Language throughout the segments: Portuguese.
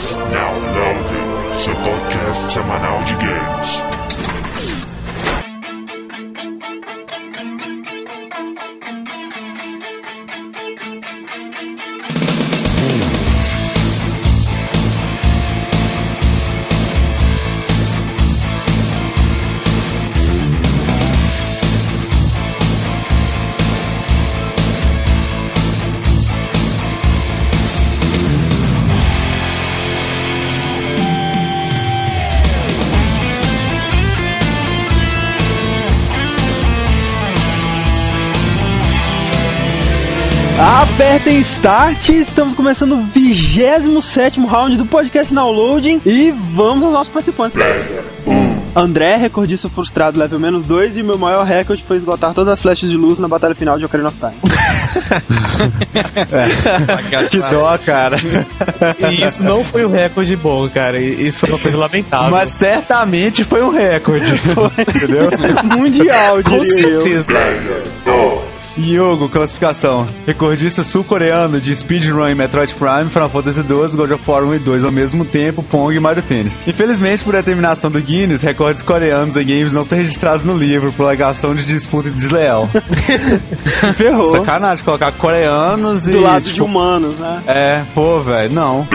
Now Loading, seu podcast semanal de games. Apertem Start, estamos começando o 27 round do podcast Downloading e vamos aos nossos participantes. André, recordista frustrado, level menos 2, e meu maior recorde foi esgotar todas as flechas de luz na batalha final de Ocarina of Time. que dó, cara. E isso não foi um recorde bom, cara. Isso foi uma coisa lamentável. Mas certamente foi um recorde. Foi. Entendeu? Mundial, Com diria eu. Yogo, classificação. Recordista sul-coreano de speedrun em Metroid Prime, Final Fantasy 12, God of War 1 e 2 ao mesmo tempo, Pong e Mario Tennis. Infelizmente, por determinação do Guinness, recordes coreanos em games não são registrados no livro por alegação de disputa desleal. Ferrou. Sacanagem colocar coreanos e. Do lado de tipo, humanos, né? É, pô, velho, não.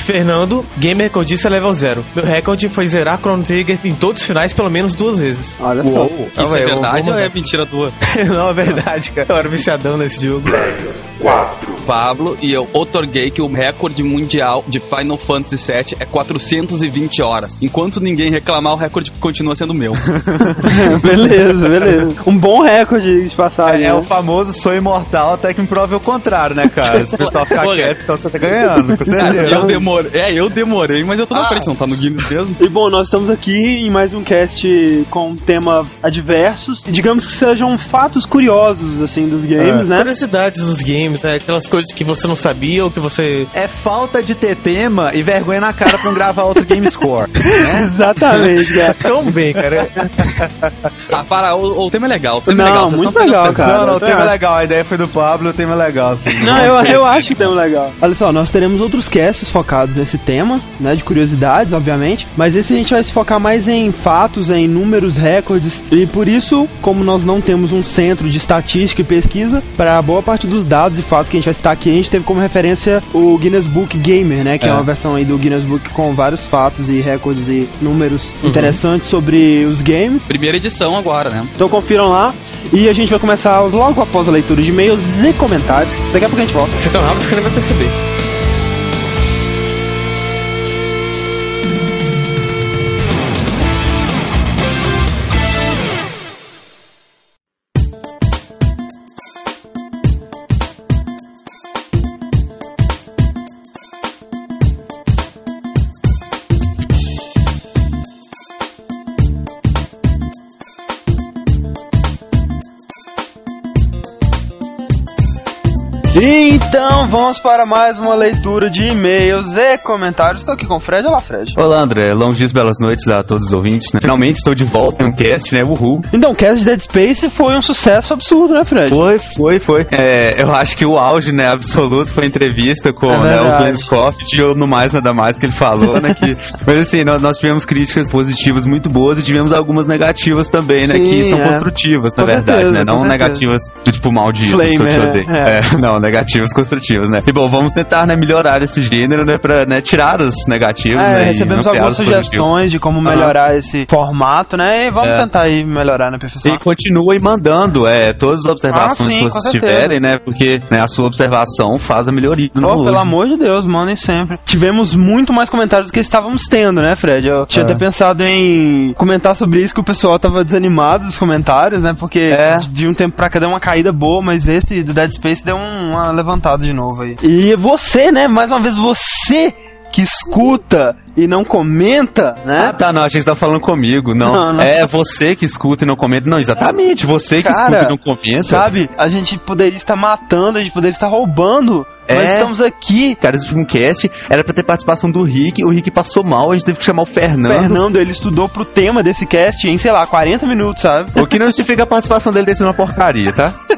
Fernando, gamer recordista level 0. Meu recorde foi zerar Chrono Trigger em todos os finais pelo menos duas vezes. Olha só. Uou. Isso é verdade ou é mentira tua? não, é verdade, cara. Eu era viciadão nesse jogo. Pablo, e eu otorguei que o recorde mundial de Final Fantasy VII é 420 horas. Enquanto ninguém reclamar, o recorde continua sendo meu. beleza, beleza. Um bom recorde de passagem. É, é né? o famoso sou imortal até que me prove o contrário, né, cara? Se o pessoal ficar quieto, então você tá ganhando, com certeza. eu demorei. É, eu demorei, mas eu tô na frente, não tá no Guinness mesmo. E bom, nós estamos aqui em mais um cast com temas adversos, e digamos que sejam fatos curiosos, assim, dos games, né? Curiosidades dos games, né? Aquelas coisas que você não sabia ou que você. É falta de ter tema e vergonha na cara pra não gravar outro Game Score. Exatamente, cara. Tão bem, cara. Ah, para, o, o tema é legal. O tema é Não, legal, vocês muito legal, cara. não, não, o tema é legal, a ideia foi do Pablo, o tema é legal, sim. Não, eu, eu acho que tem um legal. Olha só, nós teremos outros casts focados nesse tema, né, de curiosidades, obviamente, mas esse a gente vai se focar mais em fatos, em números, recordes, e por isso, como nós não temos um centro de estatística e pesquisa, para boa parte dos dados e fatos que a gente vai citar aqui, a gente teve como referência o Guinness Book Gamer, né, que é, É. uma versão aí do Guinness Book com vários fatos e recordes e números interessantes sobre os games. Primeira edição agora, né? Então confiram lá e a gente vai começar logo após a leitura de e-mails e comentários. Daqui a pouco a gente volta. Você tão rápido que você nem vai perceber. Vamos para mais uma leitura de e-mails e comentários. Estou aqui com o Fred. Olá, Fred. Olá, André. Longos dias, belas noites a todos os ouvintes, né? Finalmente estou de volta em um cast, né? Uhul. Então, o cast de Dead Space foi um sucesso absurdo, né, Fred? Foi, foi, foi. É, eu acho que o auge, né, absoluto foi a entrevista com É né, o. Glenn Scofield, ou no mais, nada mais que ele falou, né, que... Mas assim, nós, nós tivemos críticas positivas muito boas e tivemos algumas negativas também, né, Sim, que são é. construtivas, na Com verdade, certeza, né, não certeza. negativas do tipo maldito, Flame, te é, odeio. é. É, não, negativas construtivas, né. E bom, vamos tentar, né, melhorar esse gênero, né, pra né, tirar os negativos, É, né, recebemos algumas sugestões de como melhorar esse formato, né? E vamos É. tentar aí melhorar na perfeição. E continue mandando é, todas as observações Ah, sim, que vocês tiverem, né? Porque né, a sua observação faz a melhoria Pô, pelo amor de Deus, mandem sempre. Tivemos muito mais comentários do que estávamos tendo, né, Fred? Eu tinha É. até pensado em comentar sobre isso, que o pessoal tava desanimado dos comentários, né? Porque É. de um tempo pra cá deu uma caída boa, mas esse do Dead Space deu um- uma levantada de novo aí. E você, né, mais uma vez, você que escuta e não comenta, né? Ah, tá, não, que você tá falando comigo. Não, Não, não. é você que escuta e não comenta. Não, exatamente, você que Cara, escuta e não comenta. Sabe? A gente poderia estar matando, a gente poderia estar roubando. Nós É. estamos aqui. Cara, esse último cast era pra ter participação do Rick, o Rick passou mal, a gente teve que chamar o Fernando. Fernando, ele estudou pro tema desse cast em, sei lá, 40 minutos, sabe? O que não justifica a participação dele ter sido uma porcaria, tá?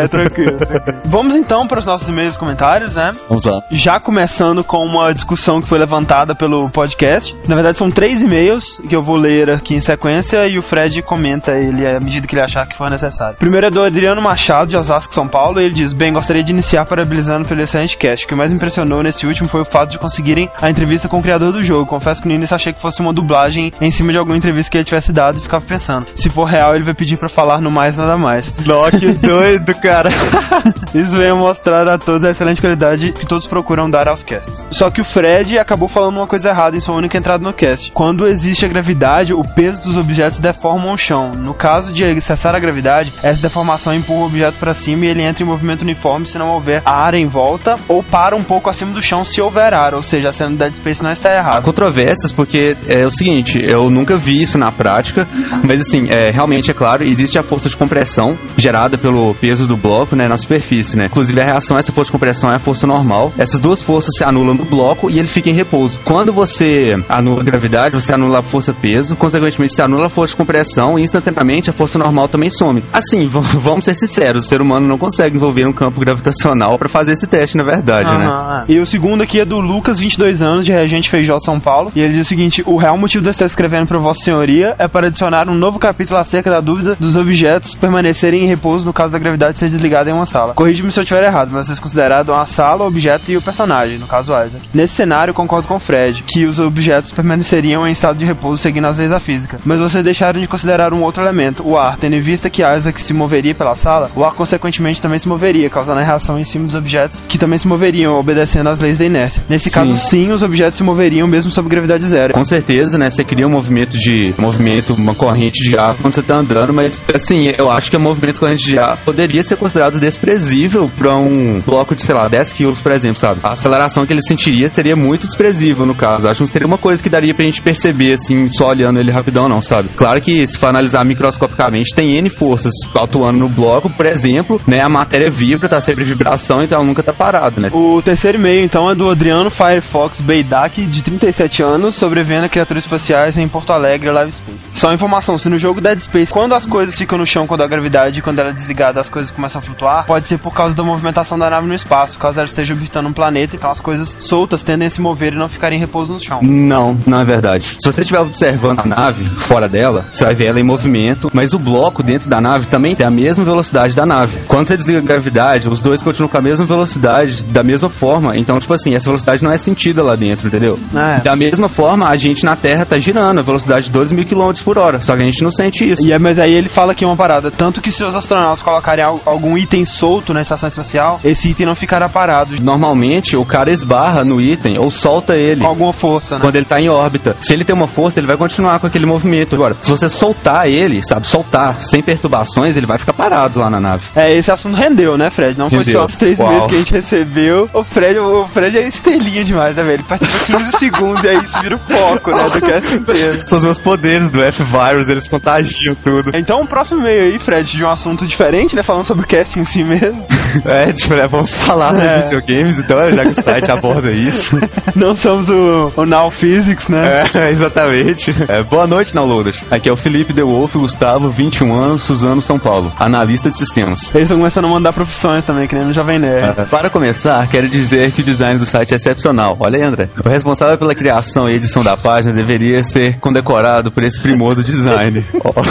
é, tranquilo, tranquilo. Vamos então para os nossos e-mails e comentários, né? Vamos lá. Já começando com uma discussão que foi levantada pelo podcast. Na verdade, são três e-mails que eu vou ler aqui em sequência e o Fred comenta ele à medida que ele achar que for necessário. Primeiro é do Adriano Machado, de Osasco, São Paulo, e ele diz: Bem, gostaria de iniciar parabenizando pelo excelente cast. O que mais me impressionou nesse último foi o fato de conseguirem a entrevista com o criador do jogo. Confesso que no início achei que fosse uma dublagem em cima de alguma entrevista que ele tivesse dado e ficava pensando: se for real, ele vai pedir pra falar no mais nada mais. Nó, que doido, cara. Isso veio mostrar a todos a excelente qualidade que todos procuram dar aos casts. Só que o Fred acabou falando uma coisa errada em sua única entrada no cast. Quando existe a gravidade, o peso dos objetos deforma o chão. No caso de cessar a gravidade, essa deformação empurra o objeto para cima e ele entra em movimento uniforme se não houver ar em volta, ou para um pouco acima do chão se houver ar, ou seja, a cena do Dead Space não está Há errada. controvérsias, porque é o seguinte, eu nunca vi isso na prática, mas assim, é, realmente é claro, existe a força de compressão gerada pelo peso do bloco, né, na superfície, né? Inclusive a reação a essa força de compressão é a força normal. Essas duas forças se anulam no bloco e ele fica em repouso. Quando você anula a gravidade, você anula a força-peso, consequentemente você anula a força de compressão e instantaneamente a força normal também some. Assim, vamos ser sinceros, o ser humano não consegue envolver um campo gravitacional para fazer esse teste, na verdade, né? Aham, é. E o segundo aqui é do Lucas, 22 anos, de Regente Feijó, São Paulo. E ele diz o seguinte: O real motivo de estar escrevendo para Vossa Senhoria é para adicionar um novo capítulo acerca da dúvida dos objetos permanecerem em repouso no caso da gravidade ser desligada em uma sala. Corrige-me se eu estiver errado, mas vocês consideraram a sala, o objeto e o personagem, no caso Isaac. Nesse cenário, concordo com o Fred, que os objetos permaneceriam em estado de repouso seguindo as leis da física. Mas vocês deixaram de considerar um outro elemento, o ar, tendo em vista que Isaac se moveria pela sala, o ar consequentemente também se moveria, causando a reação em cima dos objetos que também se moveriam, obedecendo às leis da inércia. Nesse Sim. caso, sim, os objetos se moveriam mesmo sob gravidade zero. Com certeza, né? Você cria um movimento de movimento, uma corrente de ar quando você tá andando, mas assim, eu acho que o movimento de corrente de ar poderia ser considerado desprezível para um bloco de, sei lá, 10 quilos, por exemplo, sabe? A aceleração que ele sentiria seria muito desprezível no caso. Acho que não seria uma coisa que daria pra gente perceber, assim, só olhando ele rapidão, não, sabe? Claro que se for analisar microscopicamente, tem N forças atuando no bloco, por exemplo, né? A matéria vibra, tá sempre em vibração, então nunca tá parada, né? O terceiro e-mail, então, é do Adriano Firefox Beidak, de 37 anos, sobrevivendo a criaturas espaciais em Porto Alegre, Live Space. Só informação, se no jogo Dead Space, quando as coisas ficam no chão quando a gravidade, quando ela é desligada, as coisas começam a flutuar, pode ser por causa da movimentação da nave no espaço, caso ela esteja orbitando um planeta, então as coisas soltas tendem a se mover e não ficarem em repouso no chão. Não, não é verdade. Se você estiver observando a nave fora dela, você vai ver ela em movimento, mas o bloco dentro da nave também tem a mesma velocidade da nave. Quando você desliga a gravidade, os dois continuam com a mesma velocidade, da mesma forma. Então, tipo assim, essa velocidade não é sentida lá dentro, entendeu? É. Da mesma forma, a gente na Terra tá girando a velocidade de 12 mil km por hora, só que a gente não sente isso. E é, mas aí ele fala aqui uma parada, tanto que se os astronautas colocarem al- algum item solto na estação espacial, esse item não ficará parado, Normalmente, o cara esbarra no item ou solta ele. Alguma força, né? quando ele tá em órbita. Se ele tem uma força, ele vai continuar com aquele movimento. Agora, se você soltar ele, sabe, soltar sem perturbações, ele vai ficar parado lá na nave. É, esse assunto rendeu, né, Fred? Não foi Rendeu. só os três Uau. meses que a gente recebeu. O Fred, o Fred é estrelinha demais, né, velho? Ele participa 15 segundos e aí isso vira o foco, né, do cast inteiro. São os meus poderes do F-Virus, eles contagiam tudo. Então, o próximo e-mail aí, Fred, de um assunto diferente, né? Falando sobre o cast em si mesmo. É, tipo, né, vamos falar É. de videogames, então, já que o site aborda isso. Não somos o, o Now Physics, né? É, exatamente. É, boa noite, downloaders. Aqui é o Felipe De Wolf, Gustavo, 21 anos, Suzano, São Paulo. Analista de sistemas. Eles estão começando a mandar profissões também, que nem no Jovem Nerd. É, Para começar, quero dizer que o design do site é excepcional. Olha aí, André. O responsável pela criação e edição da página deveria ser condecorado por esse primor do design.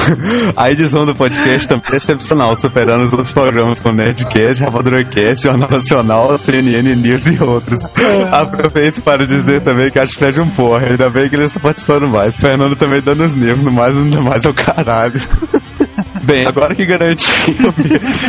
A edição do podcast também é excepcional, superando os outros programas como Nerdcast, Rapaduracast, Jornal Nacional, CNN News e outros. Aproveito para dizer também que acho Fred um porra. Ainda bem que ele está participando mais. Fernando também dando os nervos, no mais, ainda mais é o caralho. Bem, agora que garantiu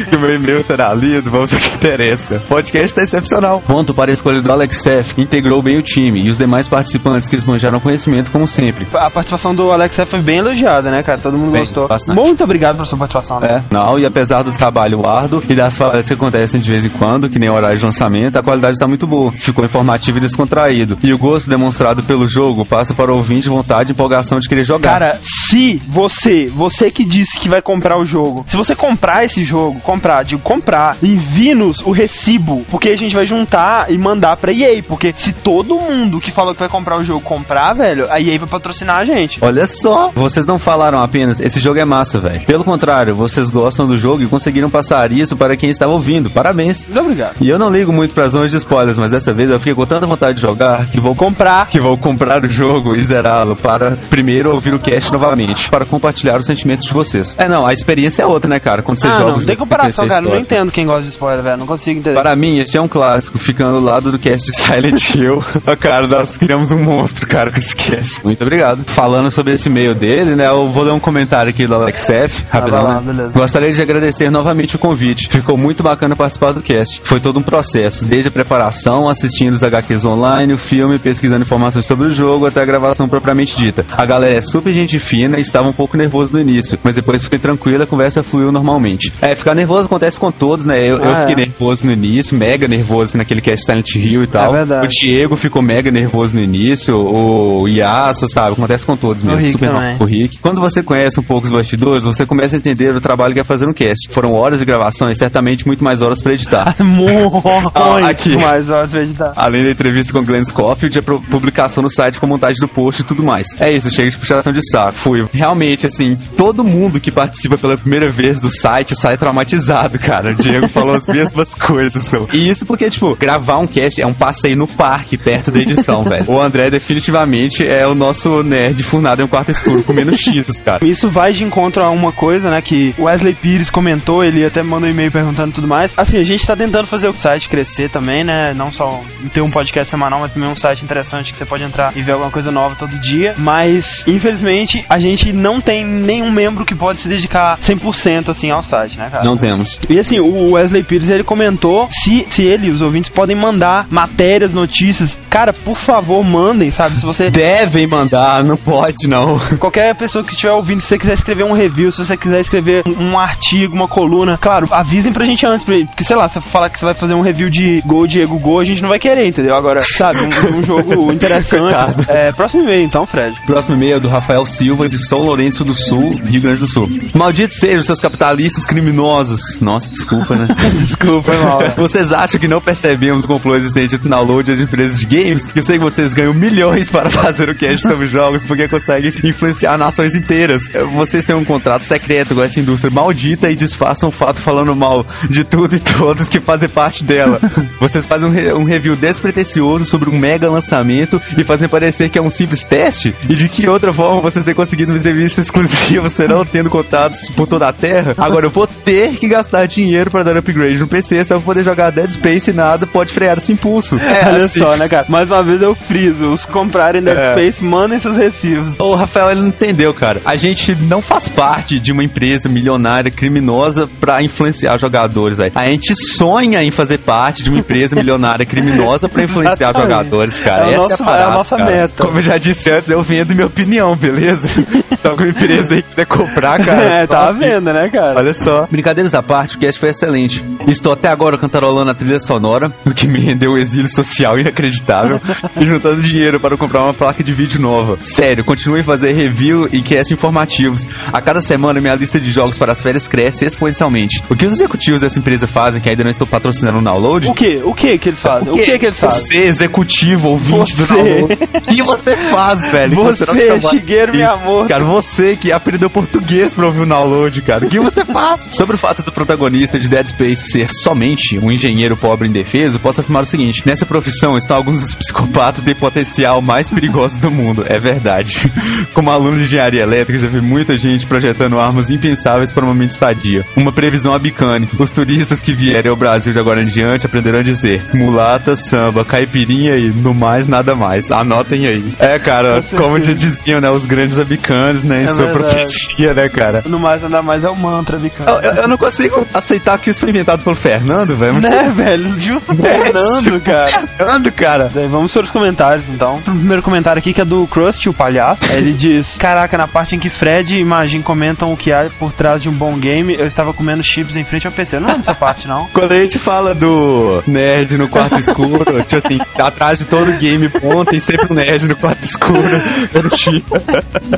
que o meu e-mail será lido, vamos ao que interessa. O podcast tá excepcional. Ponto para a escolha do Alex Seth, que integrou bem o time, e os demais participantes que esbanjaram conhecimento como sempre. A participação do Alex F foi bem elogiada, né, cara? Todo mundo Bem, gostou. bastante. Muito obrigado pela sua participação. né? É, não, e apesar do trabalho árduo e das falhas que acontecem de vez em quando, que nem horário de lançamento, a qualidade está muito boa. Ficou informativo e descontraído. E o gosto demonstrado pelo jogo passa para o ouvinte vontade e empolgação de querer jogar. Cara, se você, você que disse que vai comprar o jogo, se você comprar esse jogo, comprar, digo comprar, envie-nos o recibo, porque a gente vai juntar e mandar pra EA, porque se todo mundo que falou que vai comprar o jogo comprar, velho, a EA vai patrocinar a gente. Olha só! Vocês não falaram apenas, esse jogo é massa, velho. Pelo contrário, vocês gostam do jogo e conseguiram passar isso para quem estava ouvindo. Parabéns! Muito obrigado. E eu não ligo muito para as zonas de spoilers, mas dessa vez eu fiquei com tanta vontade de jogar que vou Comprar. que vou comprar o jogo e zerá-lo para primeiro ouvir o cast novamente, para compartilhar os sentimentos de vocês. É, não, a experiência é outra, né, cara? Quando você Ah, joga. não, tem comparação, cara. Não entendo quem gosta de spoiler, velho. Não consigo entender. Para mim, este é um clássico, ficando ao lado do cast de Silent Hill. Ah, cara, nós criamos um monstro, cara, com esse cast. Muito obrigado. Falando sobre esse e-mail dele, né, eu vou ler um comentário aqui do Alex F, rapidão, vai lá, né? beleza. Gostaria de agradecer novamente o convite. Ficou muito bacana participar do cast. Foi todo um processo, desde a preparação, assistindo os HQs online, o filme, pesquisando informações sobre o jogo, até a gravação propriamente dita. A galera é super gente fina e estava um pouco nervoso no início, mas depois fiquei tranquila, a conversa fluiu normalmente. É, ficar nervoso acontece com todos, né? Eu, eu Ah, fiquei é. nervoso no início, mega nervoso naquele cast Silent Hill e tal. É verdade. O Diego ficou mega nervoso no início, o Yasuo, sabe? Acontece com todos mesmo. Rick super também. o Rick. Quando você conhece um pouco os bastidores, você começa a entender o trabalho que é fazer um cast. Foram horas de gravação e certamente muito mais horas pra editar. Muito Ah, aqui. mais horas pra editar. Além da entrevista com Glenn Scofield, a publicação no site com montagem do post e tudo mais. É isso, chega de puxação de saco. Fui. Realmente, assim, todo mundo que participa pela primeira vez do site sai traumatizado, cara. O Diego falou as mesmas coisas. E isso porque, tipo, gravar um cast é um passeio no parque, perto da edição, velho. O André definitivamente é o nosso nerd furnado em um quarto escuro comendo cheetos, cara. Isso vai de encontro a uma coisa, né, que Wesley Pires comentou, ele até mandou um e-mail perguntando tudo mais. Assim, a gente tá tentando fazer o site crescer também, né, não só ter um podcast semanal, mas também um site interessante que você pode entrar e ver alguma coisa nova todo dia. Mas, infelizmente, a gente não tem nenhum membro que pode se dedicar 100% assim ao site, né, cara? Não temos. E assim, o Wesley Pires ele comentou se, se ele os ouvintes podem mandar matérias, notícias. Cara, por favor, mandem, sabe? Se você. Devem mandar, não pode não. Qualquer pessoa que estiver ouvindo, se você quiser escrever um review, se você quiser escrever um, um artigo, uma coluna, claro, avisem pra gente antes, porque sei lá, se você falar que você vai fazer um review de Gol Diego Gol, a gente não vai querer, entendeu? Agora, sabe, um, um jogo interessante. É, próximo e-mail então, Fred. Próximo e-mail é do Rafael Silva, de São Lourenço do Sul, Rio Grande do Sul. Malditos sejam seus capitalistas criminosos. Nossa, desculpa, né? Desculpa, mal. Vocês acham que não percebemos com o flow existente do download das empresas de games? Eu sei que vocês ganham milhões para fazer o cast sobre jogos porque conseguem influenciar nações inteiras. Vocês têm um contrato secreto com essa indústria maldita e disfarçam o fato falando mal de tudo e todos que fazem parte dela. Vocês fazem um, re- um review despretensioso sobre um mega lançamento e fazem parecer que é um simples teste? E de que outra forma vocês têm conseguido uma entrevista exclusiva serão tendo contatos por toda a Terra? Agora eu vou ter que gastar dinheiro para dar upgrade no PC se eu poder jogar Dead Space e nada pode frear esse impulso. É, Olha assim. só, né, cara? Mais uma vez eu friso. Os comprarem Dead É. Space, mandem seus recibos. O Rafael, ele não entendeu, cara. A gente não faz parte de uma empresa milionária, criminosa, pra influenciar jogadores aí. A gente sonha em fazer parte de uma empresa milionária, criminosa, pra influenciar jogadores, cara. É Essa nosso- é a, parada, é a nossa cara. meta. Como eu já disse antes, eu vendo minha opinião, beleza? Então, com uma empresa aí que quiser comprar, cara. é, tá à top. venda, né, cara? Olha só. Brincadeiras à parte, o cast foi excelente. Estou até agora cantarolando a trilha sonora, o que me rendeu um exílio social inacreditável, e juntando dinheiro para comprar uma placa de vídeo nova. Sério, continue a fazer review e cast informativos. A cada semana, minha lista de jogos para as férias cresce exponencialmente. O que os executivos dessa empresa fazem, que ainda não estou patrocinando o download? O que? O que que eles fazem? O que que eles fazem? Você, executivo, ouvinte do Você. download. O que você faz, velho? Você, não chama- Shigeru Miyamoto. Cara, você que aprendeu português pra ouvir o download, cara. O que você faz? Sobre o fato do protagonista de Dead Space ser somente um engenheiro pobre indefeso, posso afirmar o seguinte: nessa profissão estão alguns dos psicopatas em potencial mais perigosos do mundo. É verdade. Como aluno de engenharia elétrica, já vi muita gente projetando armas impensáveis para uma mente sadia. Uma previsão abicane. Os turistas que vierem ao Brasil de agora em diante aprenderão a dizer mulata, samba, caipirinha e no mais nada mais. Anotem aí. É, cara, Com como já diziam, né, os grandes abicanes, né, em É sua verdade. profecia, né, cara? No mais, nada mais é o mantra, Eu, Bicão. eu- eu não consigo aceitar que isso foi inventado pelo Fernando, velho. Né, velho? Justo Fernando, cara. Fernando, cara. Daí vamos para os comentários, então. O primeiro comentário aqui que é do Krusty, o palhaço. Ele diz: Caraca, na parte em que Fred e Magin comentam o que há por trás de um bom game, eu estava comendo chips em frente ao PC. Eu não lembro dessa parte, não. Quando a gente fala do nerd no quarto escuro, tipo assim, atrás de todo game bom tem sempre um nerd no quarto escuro.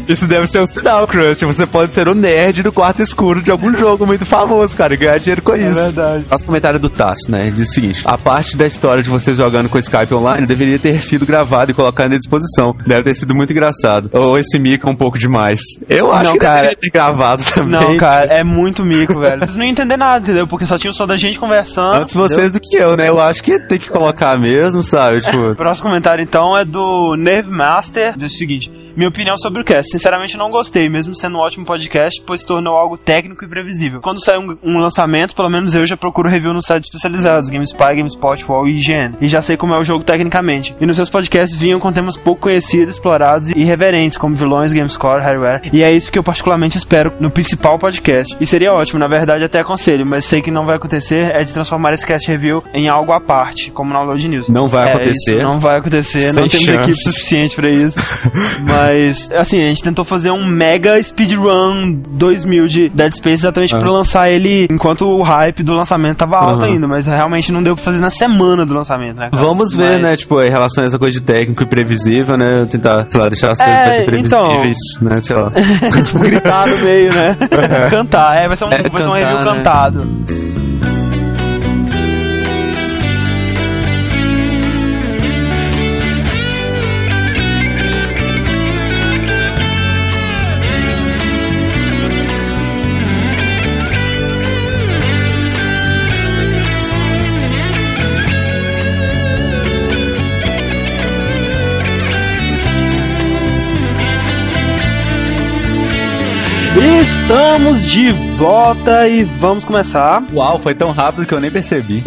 Isso deve ser um sinal, Crust. Você pode ser o nerd do quarto escuro de algum jogo muito famoso, cara, e ganhar dinheiro com isso. verdade. Nosso comentário do Tass, né? Diz o seguinte: a parte da história de vocês jogando com Skype online deveria ter sido gravada e colocada à disposição. Deve ter sido muito engraçado. Ou esse mico é um pouco demais. Eu acho Não, que cara. deveria ter gravado também. Não, cara, é muito mico, velho. Vocês não iam entender nada, entendeu? Porque só tinha o som da gente conversando. Antes vocês do que eu, né? Eu acho que tem que colocar mesmo, sabe? Tipo. O próximo comentário, então, é do Neve Master. Diz o seguinte: Minha opinião sobre o cast. Sinceramente, não gostei, mesmo sendo um ótimo podcast, pois tornou algo técnico e previsível. Quando sai um, um lançamento, pelo menos eu já procuro review nos sites especializados: GameSpy, GameSpot, Wall e IGN. E já sei como é o jogo tecnicamente. E nos seus podcasts vinham com temas pouco conhecidos, explorados e irreverentes, como vilões, GameScore, hardware. E é isso que eu particularmente espero no principal podcast. E seria ótimo, na verdade, até aconselho, mas sei que não vai acontecer, é de transformar esse cast review em algo à parte, como na Load News. Não vai É, acontecer. não vai acontecer, não Sem temos chance. equipe suficiente pra isso. Mas, assim, a gente tentou fazer um mega speedrun 2000 de Dead Space exatamente Ah. pra lançar ele enquanto o hype do lançamento tava alto Aham. ainda, mas realmente não deu pra fazer na semana do lançamento, né? cara? Vamos ver, Mas- né? Tipo, em relação a essa coisa de técnico e previsível, né? Tentar, sei lá, deixar as É, coisas mais então. previsíveis, né? Sei lá. tipo, gritar no meio, né? cantar, é, vai ser um, É, vai ser um cantar, review né? cantado. Estamos de volta e vamos começar. Uau, foi tão rápido que eu nem percebi.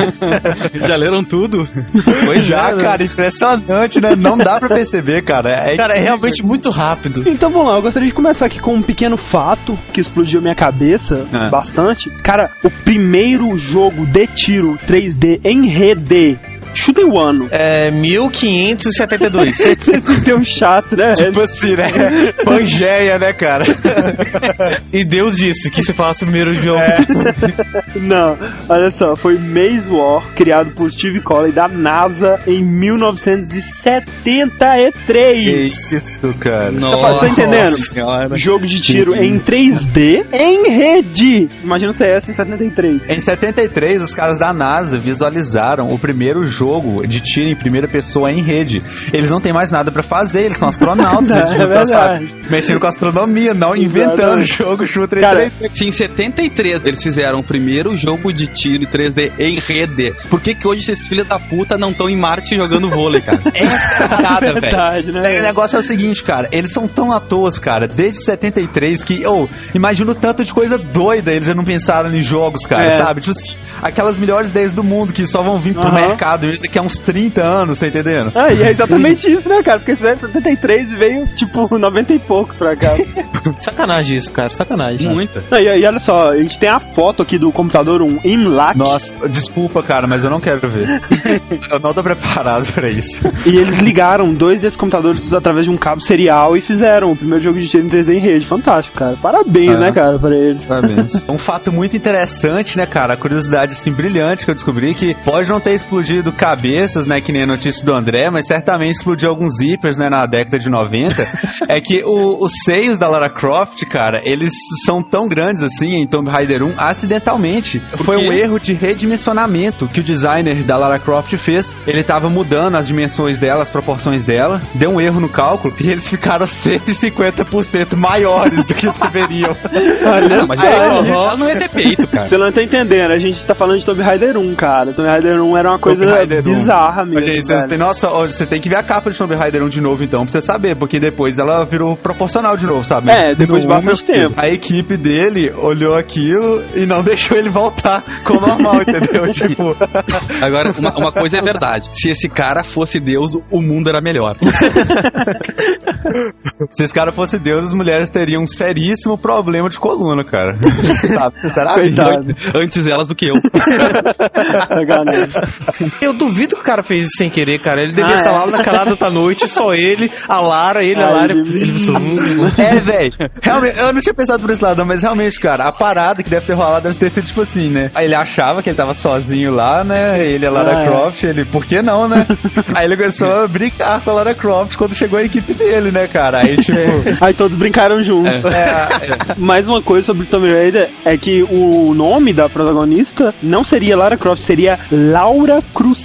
Já leram tudo? Pois já, cara, impressionante, né? Não dá pra perceber, cara. É, Cara, é realmente muito rápido. Então vamos lá, eu gostaria de começar aqui com um pequeno fato que explodiu minha cabeça Ah. bastante. Cara, o primeiro jogo de tiro 3D em rede. Chutem o ano. É 1572. Esse tem um chato, né? Tipo assim, né? Pangeia, né, cara? e Deus disse que se falasse o primeiro jogo. Não, olha só, foi Maze War, criado por Steve Colley da NASA em 1973. Que isso, cara. Tá, tá entendendo? senhora. Jogo de tiro em 3D em rede. Imagina o CS em 73. Em 73, os caras da NASA visualizaram o primeiro jogo de tiro em primeira pessoa em rede. Eles não têm mais nada pra fazer, eles são astronautas. Não, eles é tipo, sabe, mexendo com astronomia, não inventando jogo shooter em Cara, 3D. Se em 73 eles fizeram o primeiro jogo de tiro em 3D em rede, por que que hoje esses filhos da puta não estão em Marte jogando vôlei, cara? Essa é a parada, velho. verdade, né? O negócio é o seguinte, cara, eles são tão à toa, cara, desde 73 que, ou, imagina o tanto de coisa doida eles já não pensaram em jogos, cara, É. sabe? Tipo aquelas melhores ideias do mundo que só vão vir pro Aham. mercado isso daqui a uns 30 anos, tá entendendo? Ah, e é exatamente isso, né, cara? Porque isso é 73 e veio, tipo, 90 e poucos pra cá. Sacanagem isso, cara. Sacanagem. Muita. Ah, e, e olha só, a gente tem a foto aqui do computador, um Imlac, Nossa, desculpa, cara, mas eu não quero ver. eu não tô preparado pra isso. e eles ligaram dois desses computadores através de um cabo serial e fizeram o primeiro jogo de tiro em 3D em rede. Fantástico, cara. Parabéns, É. né, cara, pra eles. Parabéns. Um fato muito interessante, né, cara? A curiosidade, assim, brilhante que eu descobri que pode não ter explodido cabeças, né, que nem a notícia do André, mas certamente explodiu alguns zippers, né, na década de 90. é que o- os seios da Lara Croft, cara, eles são tão grandes assim em Tomb Raider 1 acidentalmente. Foi um erro de redimensionamento que o designer da Lara Croft fez. Ele tava mudando as dimensões dela, as proporções dela, deu um erro no cálculo e eles ficaram 150% maiores do que deveriam. Olha, mas só, ela, isso. não ia ter peito, cara. Você não tá entendendo, a gente tá falando de Tomb Raider 1, cara. Tomb Raider 1 era uma coisa Raider 1. bizarra mesmo. Gente, você tem, nossa, você tem que ver a capa de Tomb Raider 1 de novo, então, pra você saber, porque depois ela virou proporcional de novo, sabe? É, depois de No um, bastante tempo. A equipe dele olhou aquilo e não deixou ele voltar com o normal, entendeu? tipo, Agora, uma, uma coisa é verdade. Se esse cara fosse Deus, o mundo era melhor. se esse cara fosse Deus, as mulheres teriam um seríssimo problema de coluna, cara. sabe? Coitado. Antes elas do que eu. Eu duvido que o cara fez isso sem querer, cara. Ele devia Ah, estar é. lá na calada da noite, só ele, a Lara, ele, a Ah, Lara. ele- Ele pensou, hum, É, velho. Realmente, eu não tinha pensado por esse lado, mas realmente, cara, a parada que deve ter rolado deve ter sido tipo assim, né? Aí ele achava que ele tava sozinho lá, né? Ele, a Lara Ah, é. Croft, ele, por que não, né? Aí ele começou a brincar com a Lara Croft quando chegou a equipe dele, né, cara? Aí, tipo. Aí todos brincaram juntos. É, é, Mais uma coisa sobre Tomb Raider é que o nome da protagonista não seria Lara Croft, seria Laura Cruz.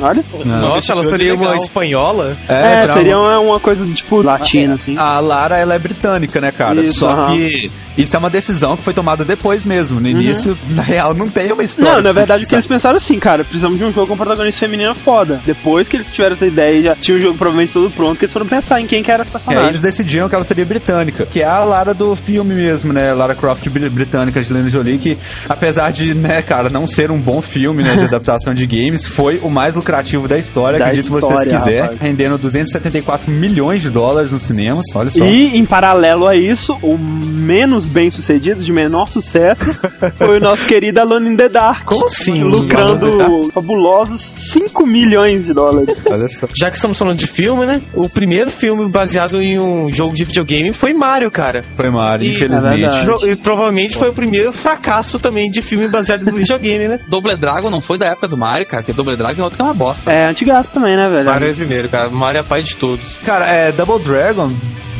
Olha. Nossa, ela seria uma espanhola? É, será seria uma- uma, coisa tipo latina, assim. A Lara, ela é britânica, né, cara? Isso, Só aham. que isso é uma decisão que foi tomada depois mesmo. No início, na real, não tem uma história. Não, na verdade, o que eles pensaram assim, cara, precisamos de um jogo com protagonista feminina foda. Depois que eles tiveram essa ideia, já tinha o jogo provavelmente todo pronto, que eles foram pensar em quem que era essa É, personagem. eles decidiram que ela seria britânica, que é a Lara do filme mesmo, né? Lara Croft br- britânica de Lena Jolie, que apesar de, né, cara, não ser um bom filme, né, de adaptação de games, foi o mais lucrativo da história, Da acredito se vocês história, quiser, rapaz. rendendo 274 milhões de dólares nos cinemas, olha só. E, em paralelo a isso, o menos bem sucedido, de menor sucesso, foi o nosso querido Alone in the Dark. Como assim? Lucrando fabulosos 5 milhões de dólares. Olha só. Já que estamos falando de filme, né? O primeiro filme baseado em um jogo de videogame foi Mario, cara. Foi Mario, E- É infelizmente. verdade. Pro- E provavelmente foi o primeiro fracasso também de filme baseado em videogame, né? Double Dragon não foi da época do Mario, cara, porque Double Dragon é outro que é uma bosta. É antigaço também, né, velho? Mario é primeiro, cara. Mario é pai de todos. Cara, é Double Dragon.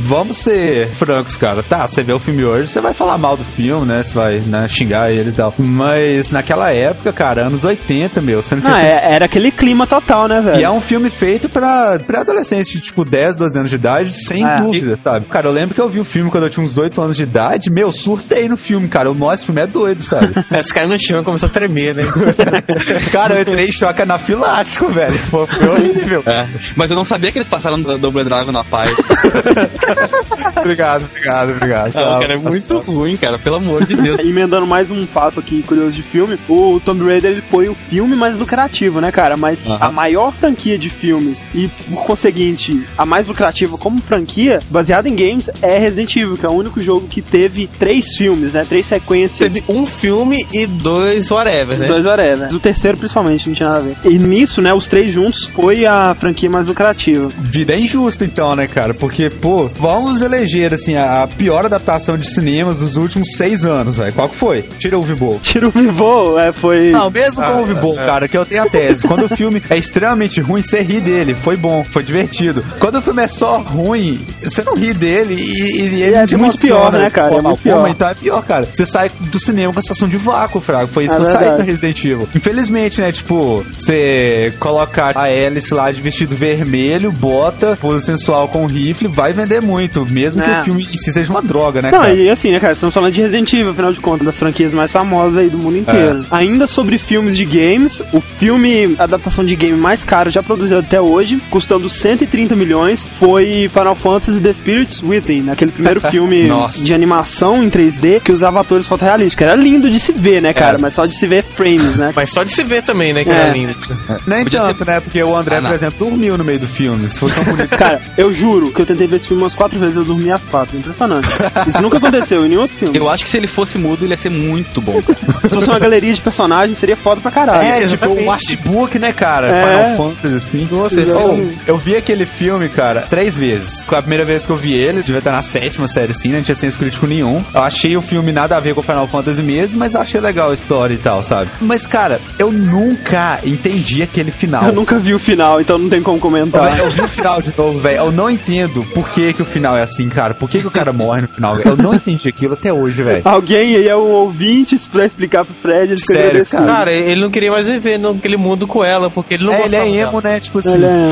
Vamos ser francos, cara. Tá, você vê o filme hoje, você vai falar mal do filme, né? Você vai né, xingar ele e tal. Mas naquela época, cara, anos 80, meu, você não tinha Não, senso é- era aquele clima total, né, velho? E é um filme feito pra, pra adolescentes de tipo 10, 12 anos de idade, sem É. dúvida, sabe? Cara, eu lembro que eu vi o filme quando eu tinha uns 8 anos de idade, meu, surtei no filme, cara. O nosso filme é doido, sabe? Esse cara no chão começou a tremer, né? cara, eu entrei em choque anafilático, velho. Foi, foi horrível. É. Mas eu não sabia que eles passaram da Double Dragon na paz. obrigado, obrigado, obrigado. Não, cara, é muito ruim, cara, pelo amor de Deus. Emendando mais um fato aqui curioso de filme, o Tomb Raider ele foi o filme mais lucrativo, né, cara? Mas Aham. a maior franquia de filmes e, por conseguinte, a mais lucrativa como franquia, baseada em games, é Resident Evil, que é o único jogo que teve três filmes, né? Três sequências. Teve um filme e dois whatever, né? Dois whatever. O terceiro, principalmente, não tinha nada a ver. E nisso, né, os três juntos foi a franquia mais lucrativa. Vida é injusta, então, né, cara? Porque, pô, vamos eleger, assim, a pior adaptação de cinemas dos últimos seis anos, velho. Qual que foi? Tira o Vibol. Tiro o Vivô, é, foi. Não, mesmo com o Vibol, cara, que eu tenho a tese. Quando o filme é extremamente ruim, você ri dele. Foi bom, foi divertido. Quando o filme é só ruim, você não ri dele e, e ele É te muito pior, né, cara? É forma muito alguma, pior. Então é pior, cara. Você sai do cinema com a sensação de vácuo, Frago. Foi isso É que eu saí do Resident Evil. Infelizmente, né, tipo, você colocar a Alice lá de vestido vermelho, bota, pose sensual com rifle, vai vender muito. Mesmo que É. o filme em si seja uma droga, né, Não, cara? e assim, né, cara, estamos falando de Resident Evil, afinal de contas, das franquias mais famosas aí do mundo inteiro. Ainda sobre filmes de games, o filme, adaptação de game mais caro já produzido até hoje, custando 130 milhões, foi Final Fantasy The Spirits Within, aquele primeiro filme Nossa. de animação em 3D que usava atores fotorrealísticos. Era lindo de se ver, né, cara, Era. mas só de se ver frames, né? Mas só de se ver também, né? Que É. era lindo. Nem Podia tanto, né? Porque o André, Ah, por exemplo, dormiu no meio do filme. Se fosse tão bonito. Cara, eu juro que eu tentei ver esse filme umas quatro vezes e eu dormi às quatro. Impressionante. Isso nunca aconteceu em nenhum outro filme. Eu acho que se ele fosse mudo, ele ia ser muito bom. Se fosse uma galeria de personagens, seria foda pra caralho. É, tipo um artbook, né, cara? É. Final Fantasy, assim. Nossa, Oh, eu vi aquele filme, cara, três vezes. A primeira vez que eu vi ele, devia estar na sétima série, assim, né? Não tinha senso crítico nenhum. Eu achei o filme nada a ver com Final Fantasy mesmo, mas eu achei legal a história e tal, sabe? Mas, cara, eu nunca entendi aquele final. Eu nunca vi o final, então não tem como comentar. Eu vi o final de novo, velho. Eu não entendo por que, que o final é assim, cara? Por que, que o cara morre no final? Eu não entendi aquilo até hoje, velho. Alguém aí é um ouvinte pra explicar pro Fred, ele Sério, cara. Cara, ele não queria mais viver naquele mundo com ela, porque ele não É, ele gostava é dela. emo, né? Tipo assim. Ele é...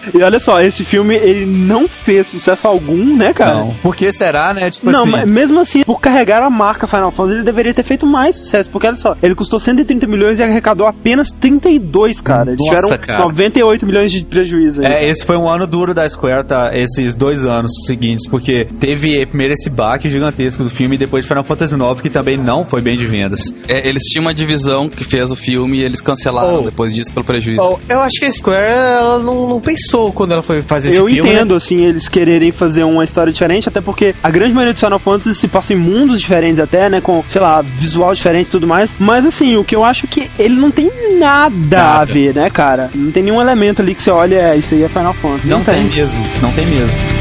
e olha só, esse filme ele não fez sucesso algum, né, cara? Não. Por que será, né? Tipo não, assim. mas mesmo assim, por carregar a marca Final Fantasy, ele deveria ter feito mais sucesso. Porque olha só, ele custou 130 milhões e arrecadou apenas 32, cara. Eles Nossa, tiveram cara. 98 milhões de prejuízo aí. É, esse foi um ano duro da Square, tá? Esses dois anos seguintes, porque teve primeiro esse baque gigantesco do filme e depois Final Fantasy IX, que também não foi bem de vendas. É, eles tinham uma divisão que fez o filme e eles cancelaram Oh. depois disso pelo prejuízo. Oh, eu acho que a Square ela não, não pensou quando ela foi fazer esse Eu filme. né? entendo, assim, eles quererem fazer uma história diferente, até porque a grande maioria dos Final Fantasy se passa em mundos diferentes até, né, com, sei lá, visual diferente e tudo mais, mas assim, o que eu acho que ele não tem nada, Nada. a ver, né, cara? Não tem nenhum elemento ali que você olha, é, isso aí é Final Fantasy. Não tem mesmo, não tem mesmo.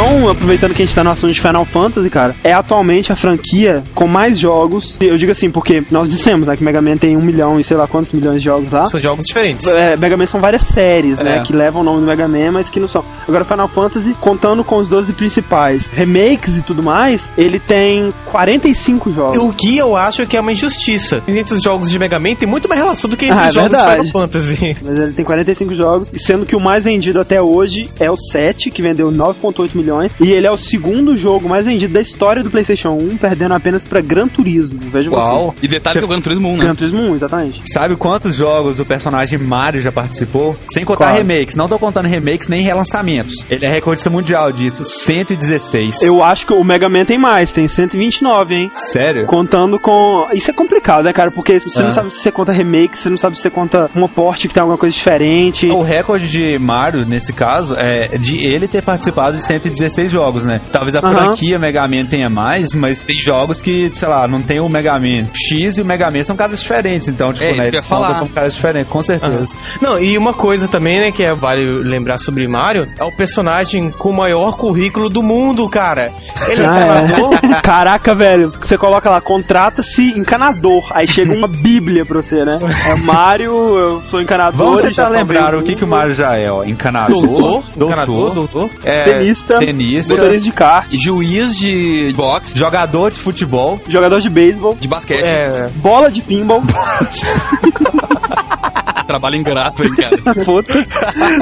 Então, aproveitando que a gente tá no assunto de Final Fantasy, cara, é atualmente a franquia com mais jogos. Eu digo assim, porque nós dissemos, né, que Mega Man tem um milhão e sei lá quantos milhões de jogos lá. São jogos diferentes. É, Mega Man são várias séries, né? É. Que levam o nome do Mega Man, mas que não são. Agora, Final Fantasy, contando com os 12 principais remakes e tudo mais, ele tem 45 jogos. O que eu acho que é uma injustiça. Entre os jogos de Mega Man tem muito mais relação do que entre Ah, é os jogos de verdade. Final Fantasy. Mas ele tem 45 jogos, e sendo que o mais vendido até hoje é o 7, que vendeu 9.8 milhões, e ele é o segundo jogo mais vendido da história do PlayStation 1, perdendo apenas pra Gran Turismo. Veja Uau. E detalhe Cê- que é o Gran Turismo 1, você. né? Gran Turismo 1, exatamente. Sabe quantos jogos o personagem Mario já participou? Sem contar Qual? remakes. Não tô contando remakes nem relançamentos. Ele é recordista mundial disso. 116. Eu acho que o Mega Man tem mais, tem 129, hein? Sério? Contando com. Isso é complicado, né, cara? Porque você É. não sabe se você conta remake, você não sabe se você conta uma porte que tem alguma coisa diferente. O recorde de Mario, nesse caso, é de ele ter participado de 116 jogos, né? Talvez a franquia Mega Man tenha mais, mas tem jogos que, sei lá, não tem o Mega Man X e o Mega Man são caras diferentes. Então, tipo, É, né, eles falar. como caras diferentes, com certeza. Não, e uma coisa também, né, que é vale lembrar sobre Mario, é o personagem com o maior currículo do mundo, cara. Ele é Ah, encanador. é. Caraca, velho, você coloca lá, contrata-se encanador. Aí chega uma bíblia pra você, né? É Mario, eu sou encanador. Vamos tentar lembrar salvei o que, que o. Mario já é, ó. Encanador, Doutor, encanador, doutor, doutor. é, Tenista, tenista, Motorista de kart, Juiz de boxe, jogador de futebol. jogador de beisebol, de basquete. É, bola de pinball. Trabalho ingrato, hein, cara. Puta,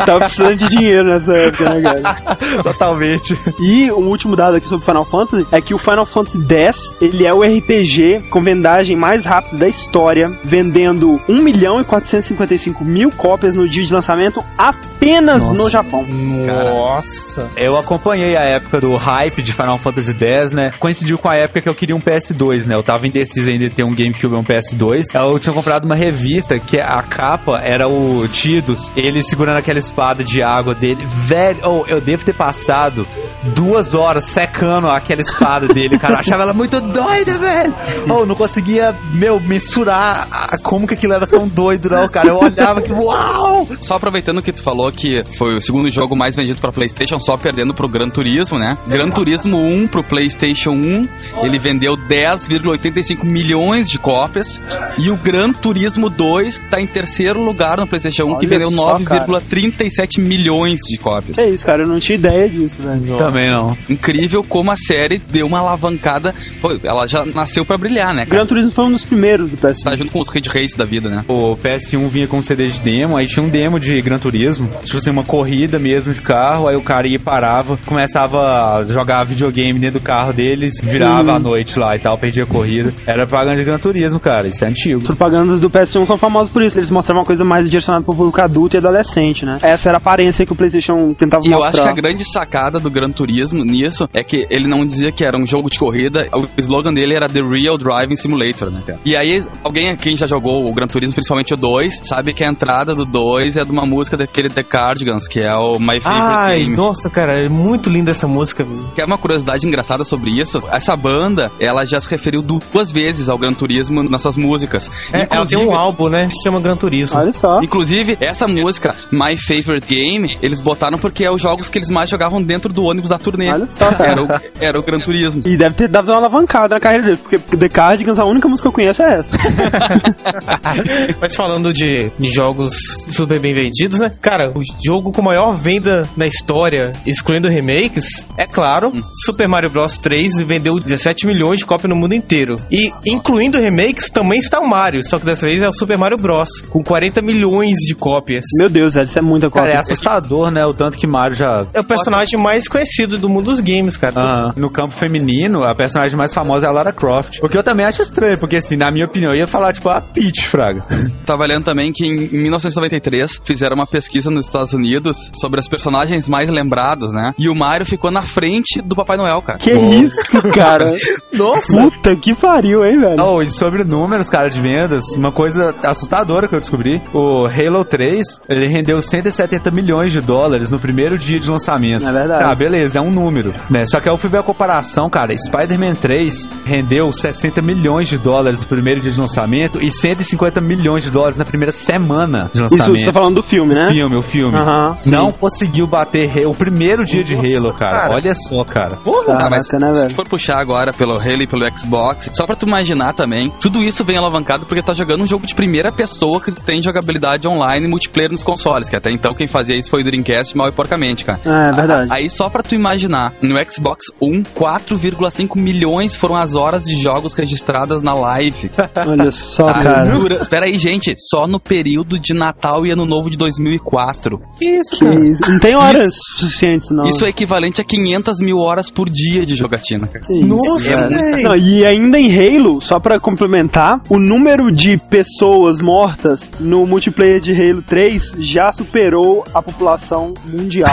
tava precisando de dinheiro nessa época, né, cara? Totalmente. E um último dado aqui sobre Final Fantasy é que o Final Fantasy X, ele é o RPG com vendagem mais rápida da história, vendendo 1 milhão e 455 mil cópias no dia de lançamento apenas Nossa. no Japão. nossa. Eu acompanhei a época do hype de Final Fantasy X, né? Coincidiu com a época que eu queria um PS2, né? Eu tava indeciso ainda de ter um GameCube ou um PS2. Eu tinha comprado uma revista que a capa era o Tidus, ele segurando aquela espada de água dele. Velho, oh, eu devo ter passado duas horas secando aquela espada dele, cara. Eu achava ela muito doida, velho. Oh, não conseguia, meu, mensurar a- como que aquilo era tão doido, não, cara. Eu olhava que, uau! Só aproveitando que tu falou que foi o segundo jogo mais vendido pra PlayStation, só perdendo pro Gran Turismo, né? Gran Turismo 1 pro PlayStation 1, ele vendeu 10,85 milhões de cópias. E o Gran Turismo 2 tá em terceiro lugar no PlayStation 1, que Olha vendeu só, cara. 9,37 milhões de cópias. É isso, cara, eu não tinha ideia disso, velho. Também não. Incrível como a série deu uma alavancada. Pô, ela já nasceu pra brilhar, né, cara? Gran Turismo foi um dos primeiros do PS. Tá junto com os Ridge Race da vida, né? O PS1 vinha com um CD de demo, aí tinha um demo de Gran Turismo, tipo assim, uma corrida mesmo de carro, aí o cara ia e parava, começava a jogar videogame dentro do carro deles, virava Hum. à noite lá e tal, perdia a corrida. Era propaganda de Gran Turismo, cara, isso é antigo. As propagandas do PS1 são famosas por isso, eles mostravam uma coisa mais direcionada pro público adulto e adolescente, né? Essa era a aparência que o PlayStation tentava E eu mostrar. acho que a grande sacada do Gran Turismo nisso é que ele não dizia que era um jogo de corrida, o slogan dele era The Real Driving Simulator, né? E aí, alguém aqui já jogou o Gran Turismo, principalmente o 2, sabe que a entrada do 2 é de uma música daquele The Cardigans, que é o My Favorite Ai, Game. nossa, cara, é muito linda essa música. velho. Que é uma curiosidade engraçada sobre isso. Essa banda, ela já se referiu duas vezes ao Gran Turismo nessas músicas. É, ela tem um álbum, né? Que se chama Gran Turismo. Olha só. Inclusive, essa música, My Favorite Game, eles botaram porque é os jogos que eles mais jogavam dentro do ônibus da turnê. Olha só, cara. Era o, era o Gran Turismo. E deve ter dado uma alavancada na carreira dele, porque The Cardigans, a única música que eu conheço é essa. Mas falando de, de jogos super bem vendidos, né? Cara, o jogo com maior venda na história, excluindo remakes, é claro, Super Mario Bros 3 vendeu 17 milhões de cópias no mundo inteiro. E incluindo remakes também está o Mario, só que dessa vez é o Super Mario Bros com 40 milhões de cópias. Meu Deus, Ed, isso é muita Cara, é cópia. assustador, né? O tanto que Mario já. É o personagem mais conhecido do mundo dos games, cara. Ah, no campo feminino, a personagem mais famosa é a Lara Croft. O que eu também acho estranho, porque assim, na minha opinião, eu ia falar, tipo, a Peach, Fraga. Tava lendo também que em 1993 fizeram uma pesquisa nos Estados Unidos sobre os personagens mais lembrados, né? E o Mario ficou na frente do Papai Noel, cara. Que isso, cara? Nossa! Puta que pariu, hein, velho? Oh, e sobre números, cara, de vendas, uma coisa assustadora que eu descobri: o Halo 3 ele rendeu 170 milhões de dólares no primeiro dia de lançamento. É verdade. Ah, beleza, é um número, né? Só que aí eu fui ver a comparação, cara. Spider-Man 3 rendeu 60 milhões de dólares no primeiro dia de lançamento e 150 milhões de dólares na primeira semana de Isso lançamento. você tá falando do filme, né? O filme, o filme. Não conseguiu bater o primeiro dia de Halo, cara. cara. Olha só, cara. Ah, mas Caraca, né, se velho? for puxar agora pelo Halo e pelo Xbox, só pra tu imaginar também, tudo isso vem alavancado porque tá jogando um jogo de primeira pessoa que tem jogabilidade online e multiplayer nos consoles, que até então quem fazia isso foi o Dreamcast mal e porcamente, cara. É, verdade. Aí só pra tu imaginar, no Xbox One, 4,5 milhões foram as horas de jogos registradas na live. Olha só, Tá? cara. Dura- Espera aí, gente, só no período de Natal e Ano Novo de 2004. Isso, Que isso. Não tem horas suficientes, não. Isso é equivalente a 500 mil horas por dia de jogatina, cara. Isso, Nossa, cara. velho. Não, e ainda em Halo, só pra complementar, o número de pessoas mortas no multiplayer de Halo 3 já superou a população mundial.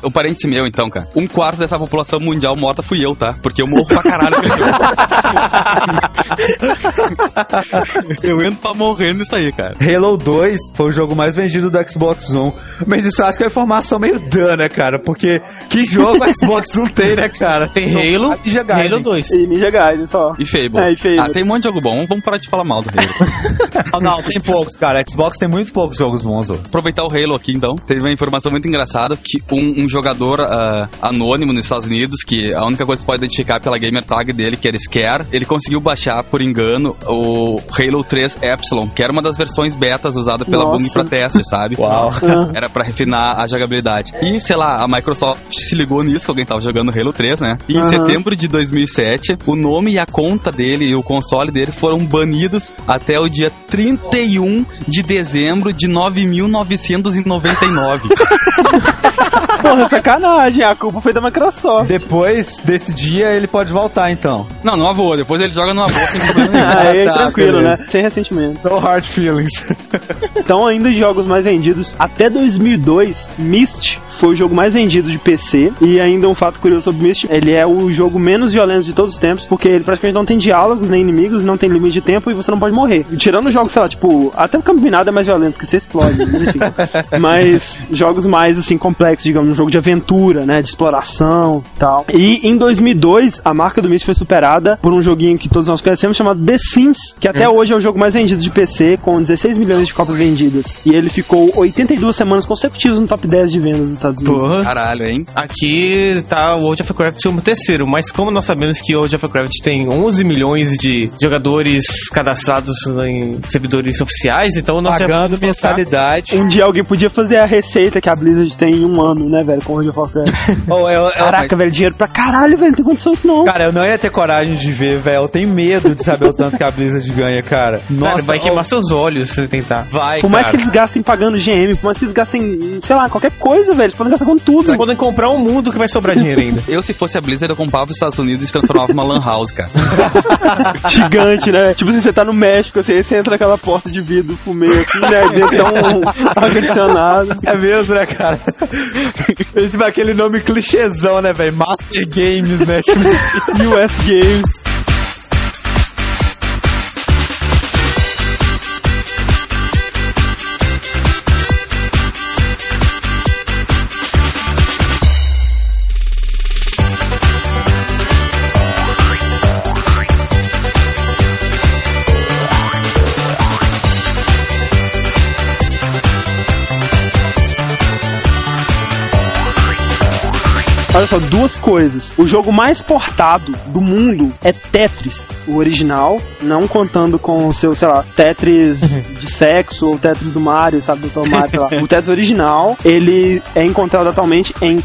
Pô, um parêntese meu, então, cara. Um quarto dessa população mundial morta fui eu, tá? Porque eu morro pra caralho. eu entro pra morrer nisso aí, cara. Halo 2 foi o jogo mais vendido do Xbox One. Mas isso eu acho que é uma informação meio dana, né, cara? Porque que jogo o Xbox One tem, né, cara? Tem Halo, e Ninja Gaiden. Halo 2. e Ninja Gaiden só. E Fable. É, e Fable. Ah, tem um monte de jogo bom. Vamos parar de falar mal do Halo. Não, não, tem poucos, cara. Xbox tem muito poucos jogos bons, ó. Aproveitar o Halo aqui, então. Teve uma informação muito engraçada que um, um jogador ah, anônimo nos Estados Unidos, que a única coisa que pode identificar pela gamer tag dele, que era Scare, ele conseguiu baixar, por engano, o Halo 3 Epsilon, que era uma das versões betas usada pela Nossa. Bung pra teste, sabe? Uau. Era pra refinar a jogabilidade. E, sei lá, a Microsoft se ligou nisso, que alguém tava jogando Halo 3, né? E em Aham. setembro de 2007, o nome e a conta dele e o console dele foram banidos até o dia 31 de dezembro de 9999. Porra, sacanagem, a culpa foi da Microsoft. Depois desse dia ele pode voltar, então. Não, não avô, depois ele joga no avô sem problema nenhum. Aí, tá, tranquilo, beleza. né? Sem ressentimento. No hard feelings. Então, ainda jogos mais vendidos, até 2002, Myst foi o jogo mais vendido de PC. E ainda um fato curioso sobre Myst, ele é o jogo menos violento de todos os tempos, porque ele praticamente não tem diálogos, nem inimigos, não tem limite de tempo e você não pode morrer. Tirando jogos, sei lá, tipo, até o Campo Minado é mais violento, porque você explode, mas enfim. Mas jogos mais, assim, complexos, digamos, um jogo de aventura, né, de exploração e tal. E em 2002, a marca do Myst foi superada por um joguinho que todos nós conhecemos, chamado The Sims, que até hoje é o jogo mais vendido de PC, com 16 milhões de cópias vendidas. E ele ficou 82 semanas consecutivas no top 10 de vendas dos Estados Unidos. Porra. Caralho, hein? Aqui tá o World of Warcraft como terceiro, mas como nós sabemos que o World of Warcraft tem 11 milhões de jogadores cadastrados em servidores oficiais, então nós Pagando mensalidade. Um dia alguém podia fazer a receita que a Blizzard tem em um ano, né, velho, com o World of Warcraft. Oh, eu- eu- Caraca, velho, dinheiro pra caralho, velho, não tem condição isso não. Cara, eu não ia ter coragem de ver, velho. Eu tenho medo de saber o tanto que a Blizzard ganha, cara. Nossa, Cara, vai oh, queimar seus olhos se você tentar. Vai, Por mais que cara. eles gastem pagando GM, por mais que eles gastem, sei lá, qualquer coisa, velho, podem gastar com tudo. Vocês podem comprar um mundo que vai sobrar dinheiro ainda. Eu, se fosse a Blizzard, eu comprava os Estados Unidos e transformava numa lan house, cara. Gigante, né? Tipo assim, você tá no México, assim, aí você entra naquela porta de vidro pro meio aqui, né? Aí Dentro tá um ar-condicionado. É mesmo, né, cara? É tipo aquele nome clichêzão, né, velho? Master Games, né? Tipo, US Games. Olha só, duas coisas. O jogo mais portado do mundo é Tetris, o original, não contando com o seu, sei lá, Tetris de sexo ou Tetris do Mario, sabe, do Tom Mario, sei lá. O Tetris original, ele é encontrado atualmente em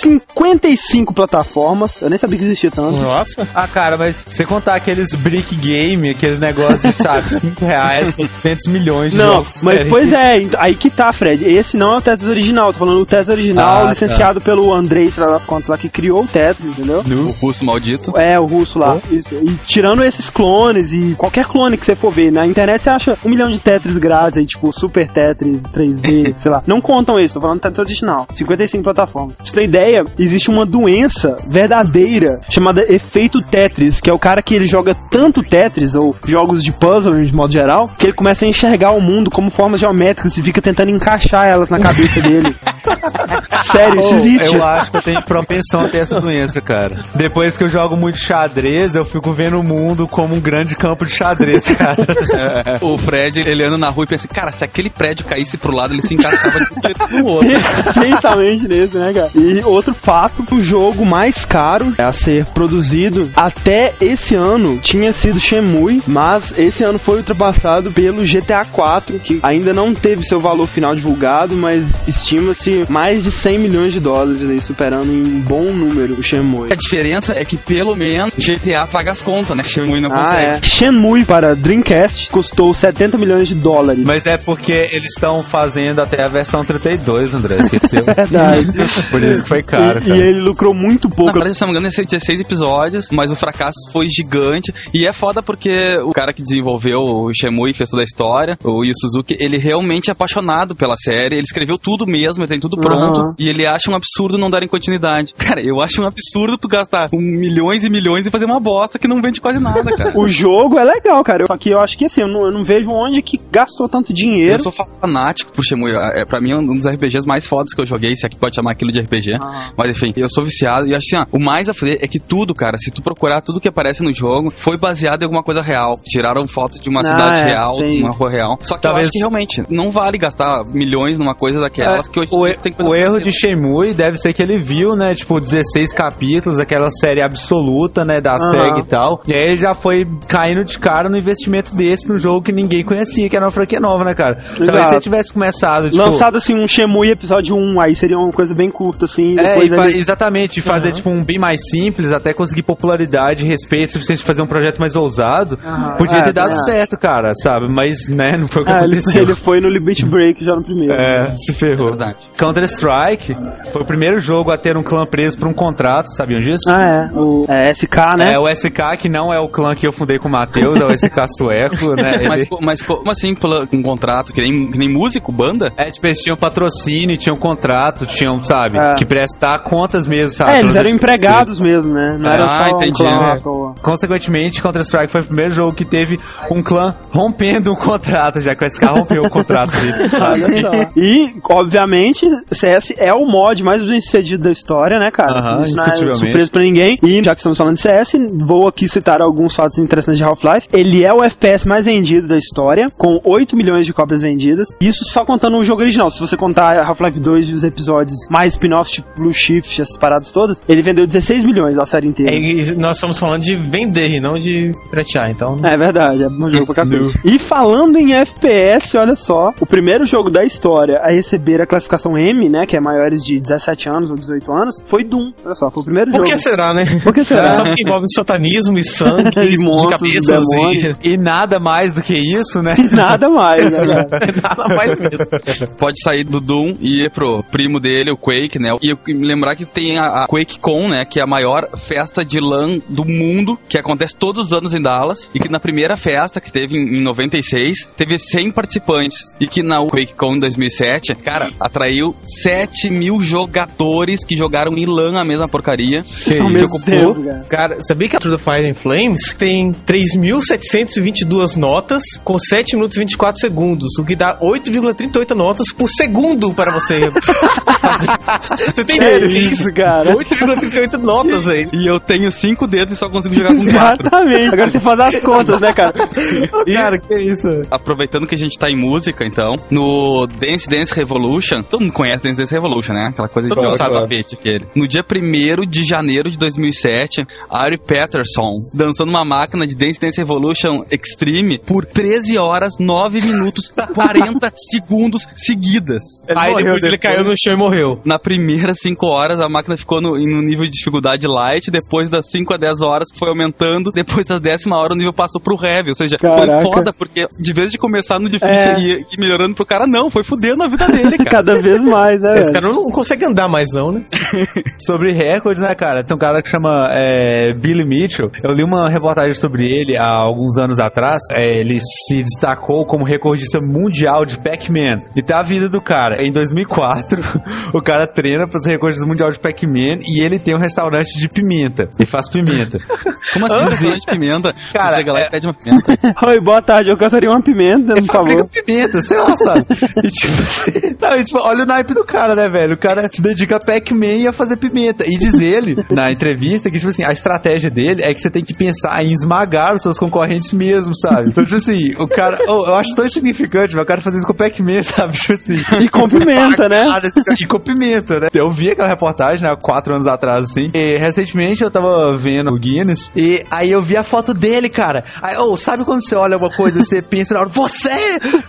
55 plataformas. Eu nem sabia que existia tanto. Nossa. Ah, cara, mas você contar aqueles brick game, aqueles negócios de, sabe, 5 reais, 800 milhões de Não, jogos. mas diferentes. pois é, ent- aí que tá, Fred. Esse não é o Tetris original, tô falando do Tetris original, Ah, licenciado pelo Andrei, sei lá das contas lá, que criou o Tetris, entendeu? O russo maldito. É, o russo lá. Isso. E tirando esses clones e qualquer clone que você for ver, na internet você acha um milhão de Tetris grátis aí, tipo Super Tetris 3D, sei lá. Não contam isso, tô falando do Tetris original. 55 plataformas. Pra você ter ideia, existe uma doença verdadeira chamada efeito Tetris, que é o cara que ele joga tanto Tetris, ou jogos de puzzle de modo geral, que ele começa a enxergar o mundo como formas geométricas e fica tentando encaixar elas na cabeça dele. Sério, isso Oh, existe. Eu acho que eu tenho propensão a ter essa doença, cara. Depois que eu jogo muito xadrez, eu fico vendo o mundo como um grande campo de xadrez, cara. O Fred, ele anda na rua e pensa, cara, se aquele prédio caísse pro lado, ele se encaixava de no outro. Perfeitamente nesse, né, cara? E outro fato, o jogo mais caro a ser produzido até esse ano tinha sido Shenmue, mas esse ano foi ultrapassado pelo GTA 4, que ainda não teve seu valor final divulgado, mas estima-se mais de 100 milhões de dólares aí, superando em um bom número o Shenmue. A diferença é que pelo menos GTA paga as contas, né? Shenmue não Ah, consegue. é. Shenmue para Dreamcast custou 70 milhões de dólares. Mas é porque eles estão fazendo até a versão 32, André. Esqueceu? Verdade. Por isso que foi caro, e, e ele lucrou muito Na pouco. verdade, se não me engano, ia ser 16 episódios, mas o fracasso foi gigante. E é foda porque o cara que desenvolveu o Shenmue e fez toda a história, o Yu Suzuki, ele realmente é apaixonado pela série. Ele escreveu tudo mesmo, ele tem tudo pronto. Aham. E ele acha um absurdo não darem continuidade. Cara, eu acho um absurdo tu gastar um milhões e milhões e fazer uma bosta que não vende quase nada, cara. O jogo é legal, cara. Só que eu acho que assim, eu não, eu não vejo onde que gastou tanto dinheiro. Eu sou fanático por Shenmue. É, pra mim, é um dos RPGs mais fodas que eu joguei, se aqui pode chamar aquilo de RPG. Ah. Mas enfim, eu sou viciado e acho assim, ó, o mais a fuder é que tudo, cara, se tu procurar tudo que aparece no jogo, foi baseado em alguma coisa real. Tiraram foto de uma Ah, cidade é, real, tem uma rua real. Só que Talvez- eu acho que realmente não vale gastar milhões numa coisa daquelas que hoje É, o, tem que fazer o erro de Shenmue deve ser que ele viu, né, tipo, 16 capítulos, aquela série absoluta, né, da Aham. SEG e tal. E aí ele já foi caindo de cara no investimento desse no jogo que ninguém conhecia, que era uma franquia nova, né, cara? Talvez se Exato. ele tivesse começado, tipo... Lançado assim um Shemui episódio 1, aí seria uma coisa bem curta, assim. É, depois e fa- ele- exatamente, e fazer tipo um bem mais simples, até conseguir popularidade, respeito suficiente pra fazer um projeto mais ousado. Aham. Podia É, ter dado certo, cara, sabe? Mas, né, não foi o que Ah, ele, aconteceu. ele foi no Limit Break já no primeiro. É, se É ferrou. verdade. Counter-Strike foi o primeiro jogo a ter um clã preso por um contrato, sabiam disso? Ah, é. O é, SK, né? É o SK, que não é o clã que eu fundei com o Matheus, é o SK sueco, né? Mas, Ele- co- mas como assim, um contrato, que nem, que nem músico, banda? É, tipo, eles tinham patrocínio, tinham contrato, tinham, sabe, É. que prestar contas mesmo, sabe? É, eles eram empregados mesmo, né? Não era Ah, só entendi, um clã né? Consequentemente, Counter-Strike foi o primeiro jogo que teve um clã rompendo um contrato, já que o SK rompeu o contrato dele. sabe? E, obviamente, CS é o mod mais bem sucedido da história, né, cara? Aham, Isso não é surpresa pra ninguém. E, já que estamos falando de CS, vou aqui citar alguns fatos interessantes de Half-Life. Ele é o FPS mais vendido da história, com 8 milhões de cópias vendidas. Isso só contando o jogo original. Se você contar Half-Life 2 e os episódios mais spin-offs, tipo Blue Shift, essas paradas todas, ele vendeu 16 milhões a série inteira. E nós estamos falando de vender e não de piratear, então. É verdade, é um jogo pra cacete. E falando em FPS, olha só, o primeiro jogo da história a receber a classificação M, né, que é maiores de 17 anos ou 18 anos, foi Doom. Olha só, foi o primeiro Por jogo. que será, né? Por que será? Só que envolve satanismo e sangue E de monstros, cabeças e E nada mais do que isso, né? Nada mais, né, nada mais mesmo. Pode sair do Doom e ir pro primo dele, o Quake, né? E lembrar que tem a, a QuakeCon, né? Que é a maior festa de LAN do mundo, que acontece todos os anos em Dallas. E que na primeira festa, que teve em, em 96, teve 100 participantes. E que na QuakeCon em 2007, cara, atraiu 7 mil jogadores que jogaram em LAN a mesma porcaria. Ao que mesmo tempo, cara. Cara, sabia que a True Fire and Flames tem 3.722 notas com 7 minutos e 24 segundos, o que dá 8,38 notas por segundo para você. você tem Que isso, cara? 8,38 notas, velho. E eu tenho cinco dedos e só consigo jogar com 4. Exatamente. Agora você faz as contas, né, cara? Cara, que isso? Aproveitando que a gente tá em música, então, no Dance Dance Revolution, todo mundo conhece Dance Dance Revolution, né? Aquela coisa de Claro, dançar claro. tapete aquele. No dia 1 de janeiro de 2007, Ari Patterson dançando uma máquina de Dance Dance Revolution Extreme por 13 horas, 9 minutos, 40 segundos seguidas. Aí depois ele caiu no chão e morreu. Na primeira 5 horas, a máquina ficou no, em um nível de dificuldade light. Depois das 5 a 10 horas, foi aumentando. Depois da décima hora, o nível passou pro heavy. Ou seja, Caraca. foi foda, porque de vez de começar no difícil É. e ir melhorando pro cara, não, foi fudendo a vida dele, cara. Cada vez mais, né, Esse cara não consegue andar mais, não, né? Sobre recordes, né, cara? Tem um cara que chama é, Billy Mitchell. Eu li uma reportagem sobre ele há alguns anos atrás. É, ele se destacou como recordista mundial de Pac-Man. E tá a vida do cara. Em 2004, o cara treina pra ser recordista mundial de Pac-Man e ele tem um restaurante de pimenta. E faz pimenta. Como assim, restaurante de pimenta? Cara, Você chega lá é- e pede uma pimenta. Oi, boa tarde, eu gostaria uma pimenta, por fabrica favor. pimenta, sei lá, sabe? E tipo, assim, não, e, tipo, olha o naipe do cara, né, velho? O cara se dedica a Pac-Man e a fazer pimenta. E diz ele, na entrevista, que, tipo assim, a estratégia dele é que você tem que pensar em esmagar os seus concorrentes mesmo, sabe? Então, tipo assim, o cara, oh, eu acho tão insignificante, velho, o cara fazer isso com Pac-Man, sabe? Tipo assim. E com pimenta, né? E com pimenta, né? Eu vi aquela reportagem, né, quatro anos atrás, assim. E recentemente eu tava vendo o Guinness e aí eu vi a foto dele, cara. Aí, oh, sabe quando você olha uma coisa e você pensa na hora, você!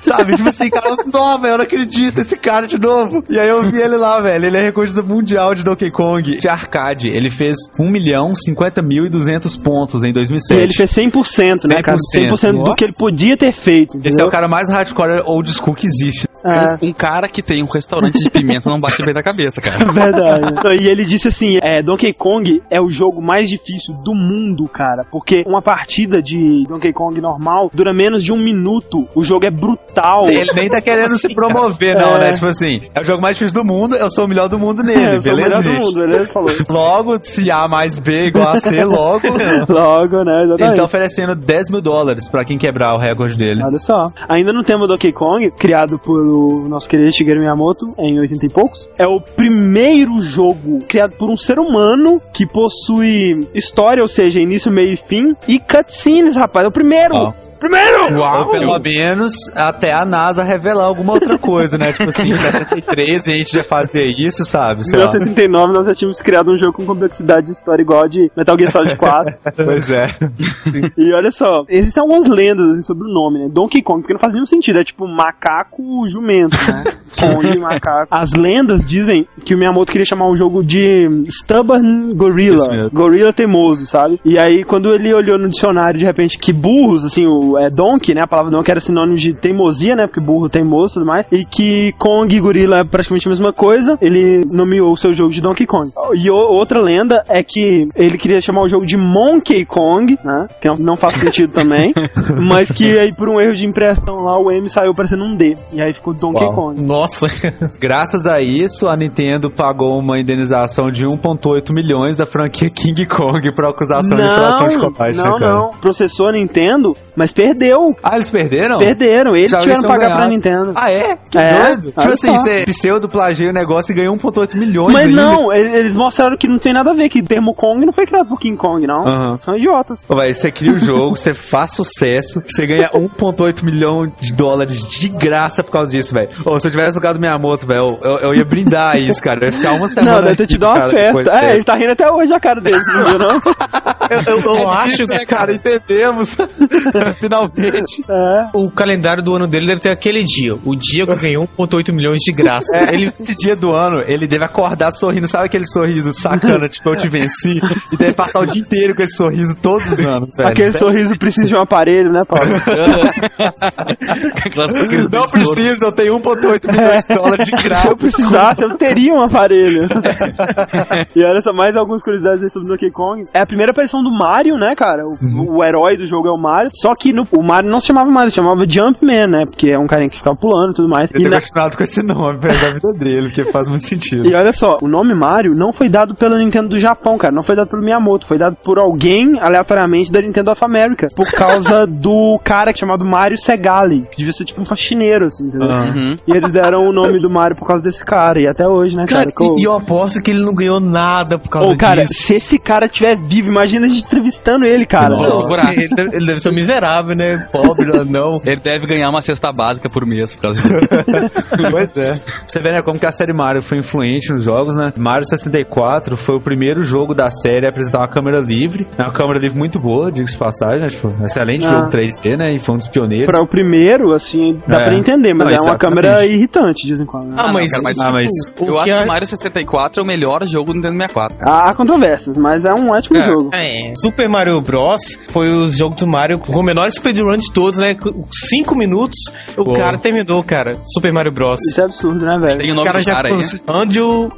Sabe? Tipo assim, cara, não, velho, eu não acredito, esse cara de novo. E aí eu vi ele lá, velho. Ele é recordista mundial de Donkey Kong de arcade. Ele fez 1 milhão 50 mil e 200 pontos em E 2007. ele fez 100%, né, cara? 100%. 100% do Nossa. que ele podia ter feito. Esse é entendeu? o cara mais hardcore old school que existe. É. Um cara que tem um restaurante de pimenta não bate bem na cabeça, cara. Verdade. E ele disse assim: é, Donkey Kong é o jogo mais difícil do mundo, cara. Porque uma partida de Donkey Kong normal dura menos de um minuto. O jogo é brutal. Ele nem tá querendo se promover, não, É. né? Tipo assim, é o jogo mais difícil do mundo, eu sou o melhor do mundo nele, É, eu sou o beleza, melhor do gente? mundo, ele falou. Logo, se A mais B igual a C, logo. Logo, né? Ele Exatamente. tá oferecendo 10 mil dólares pra quem quebrar o recorde dele. Olha só. Ainda no tema Donkey Kong, criado pelo nosso querido Shigeru Miyamoto em 80 e poucos, é o primeiro jogo criado por um ser humano que possui história, ou seja, início, meio e fim, e cutscenes, rapaz. É o primeiro! Primeiro! Ou pelo menos até a NASA revelar alguma outra coisa, né? Tipo assim, em 73 a gente já fazia isso, sabe? Em Sei lá. 1979 nós já tínhamos criado um jogo com complexidade de história igual a de Metal Gear Solid 4. Pois é. e olha só, existem algumas lendas assim, sobre o nome, né? Donkey Kong, porque não faz nenhum sentido, é tipo macaco jumento, né? Kong, macaco. As lendas dizem que o Miyamoto queria chamar o jogo de Stubborn Gorilla, gorila teimoso, sabe? E aí quando ele olhou no dicionário de repente que burros, assim, o é, Donkey, né? A palavra Donkey era sinônimo de teimosia, né? Porque burro teimoso e tudo mais. E que Kong e gorila é praticamente a mesma coisa. Ele nomeou o seu jogo de Donkey Kong. E o- outra lenda é que ele queria chamar o jogo de Monkey Kong, né? Que não, não faz sentido também. mas que aí por um erro de impressão lá o M saiu parecendo um D. E aí ficou Donkey Uau. Kong. Nossa. Graças a isso, a Nintendo pagou uma indenização de 1,8 milhões da franquia King Kong por acusação de infração de combate, não, né, cara? não. Processou a Nintendo, mas perdeu. Ah, eles perderam? Perderam. Eles Já tiveram que pagar tinham pra ganhado. Nintendo. Ah, é? Que É, doido. Tipo assim, você pseudo plagiou o negócio e ganhou 1,8 milhões Mas ainda. não, ele- eles mostraram que não tem nada a ver, que o termo Kong não foi criado por King Kong, não. Aham. São idiotas. Ô, véi, você cria o jogo, você faz sucesso, você ganha 1,8 milhão de dólares de graça por causa disso, velho. Ou se eu tivesse jogado minha moto, velho, eu, eu ia brindar isso, cara. Eu ia ficar uma semana. Não, deve ter aqui, tido uma festa. É, ele tá rindo até hoje a cara dele, não viu, não? Eu, eu, Eu acho que, né, cara, entendemos. Finalmente. É. O calendário do ano dele deve ter aquele dia. O dia que ganhou 1,8 milhões de graça. É, ele, esse dia do ano, ele deve acordar sorrindo, sabe aquele sorriso sacana, tipo, eu te venci, e deve passar o dia inteiro com esse sorriso todos os anos, velho. Aquele sorriso precisa de um aparelho, né, Paulo? Não precisa, eu tenho 1,8 milhões de dólares de Se graça. eu precisasse, eu teria um aparelho. e olha só, mais algumas curiosidades sobre Donkey Kong. É a primeira aparição do Mario, né, cara? O, o herói do jogo é o Mario. Só que no- o Mario não se chamava Mario, se chamava Jumpman, né? Porque é um carinha que ficava pulando e tudo mais. Ele ter na- com esse nome perto da vida dele, porque faz muito sentido. E olha só, o nome Mario não foi dado pela Nintendo do Japão, cara. Não foi dado pelo Miyamoto. Foi dado por alguém, aleatoriamente, da Nintendo of America. Por causa do cara chamado Mario Segali. Que devia ser tipo um faxineiro, assim, entendeu? Ah. Uhum. E eles deram o nome do Mario por causa desse cara. E até hoje, né, cara? Cara, e eu aposto que ele não ganhou nada por causa Ô, cara, disso. se esse cara estiver vivo, imagina a gente entrevistando ele, cara. Não. Ele deve, ele deve ser um miserável, né? Pobre, não. Ele deve ganhar uma cesta básica por mês por causa disso. Pois é. Você vê, né, como que a série Mario foi influente nos jogos, né? Mario 64 foi o primeiro jogo da série a apresentar uma câmera livre. É uma câmera livre muito boa, diga-se de passagem, né? Tipo, excelente Ah. jogo 3D, né? E foi um dos pioneiros. Pra o primeiro, assim, dá É. pra entender, mas Não, é uma câmera irritante, de vez em quando. né? Ah, não, mas, cara, mas- Ah, mas o Eu acho que que Mario 64 é o melhor jogo do Nintendo 64. Há controvérsias, mas é um ótimo É. jogo. É. Super Mario Bros. foi o jogo do Mario com o menor speedrun de todos, né? Cinco minutos, o cara terminou, cara. Super Mario Bros. Isso é absurdo, né, velho? Tem o nome cara do já cara aí. conseguiu. Andrew.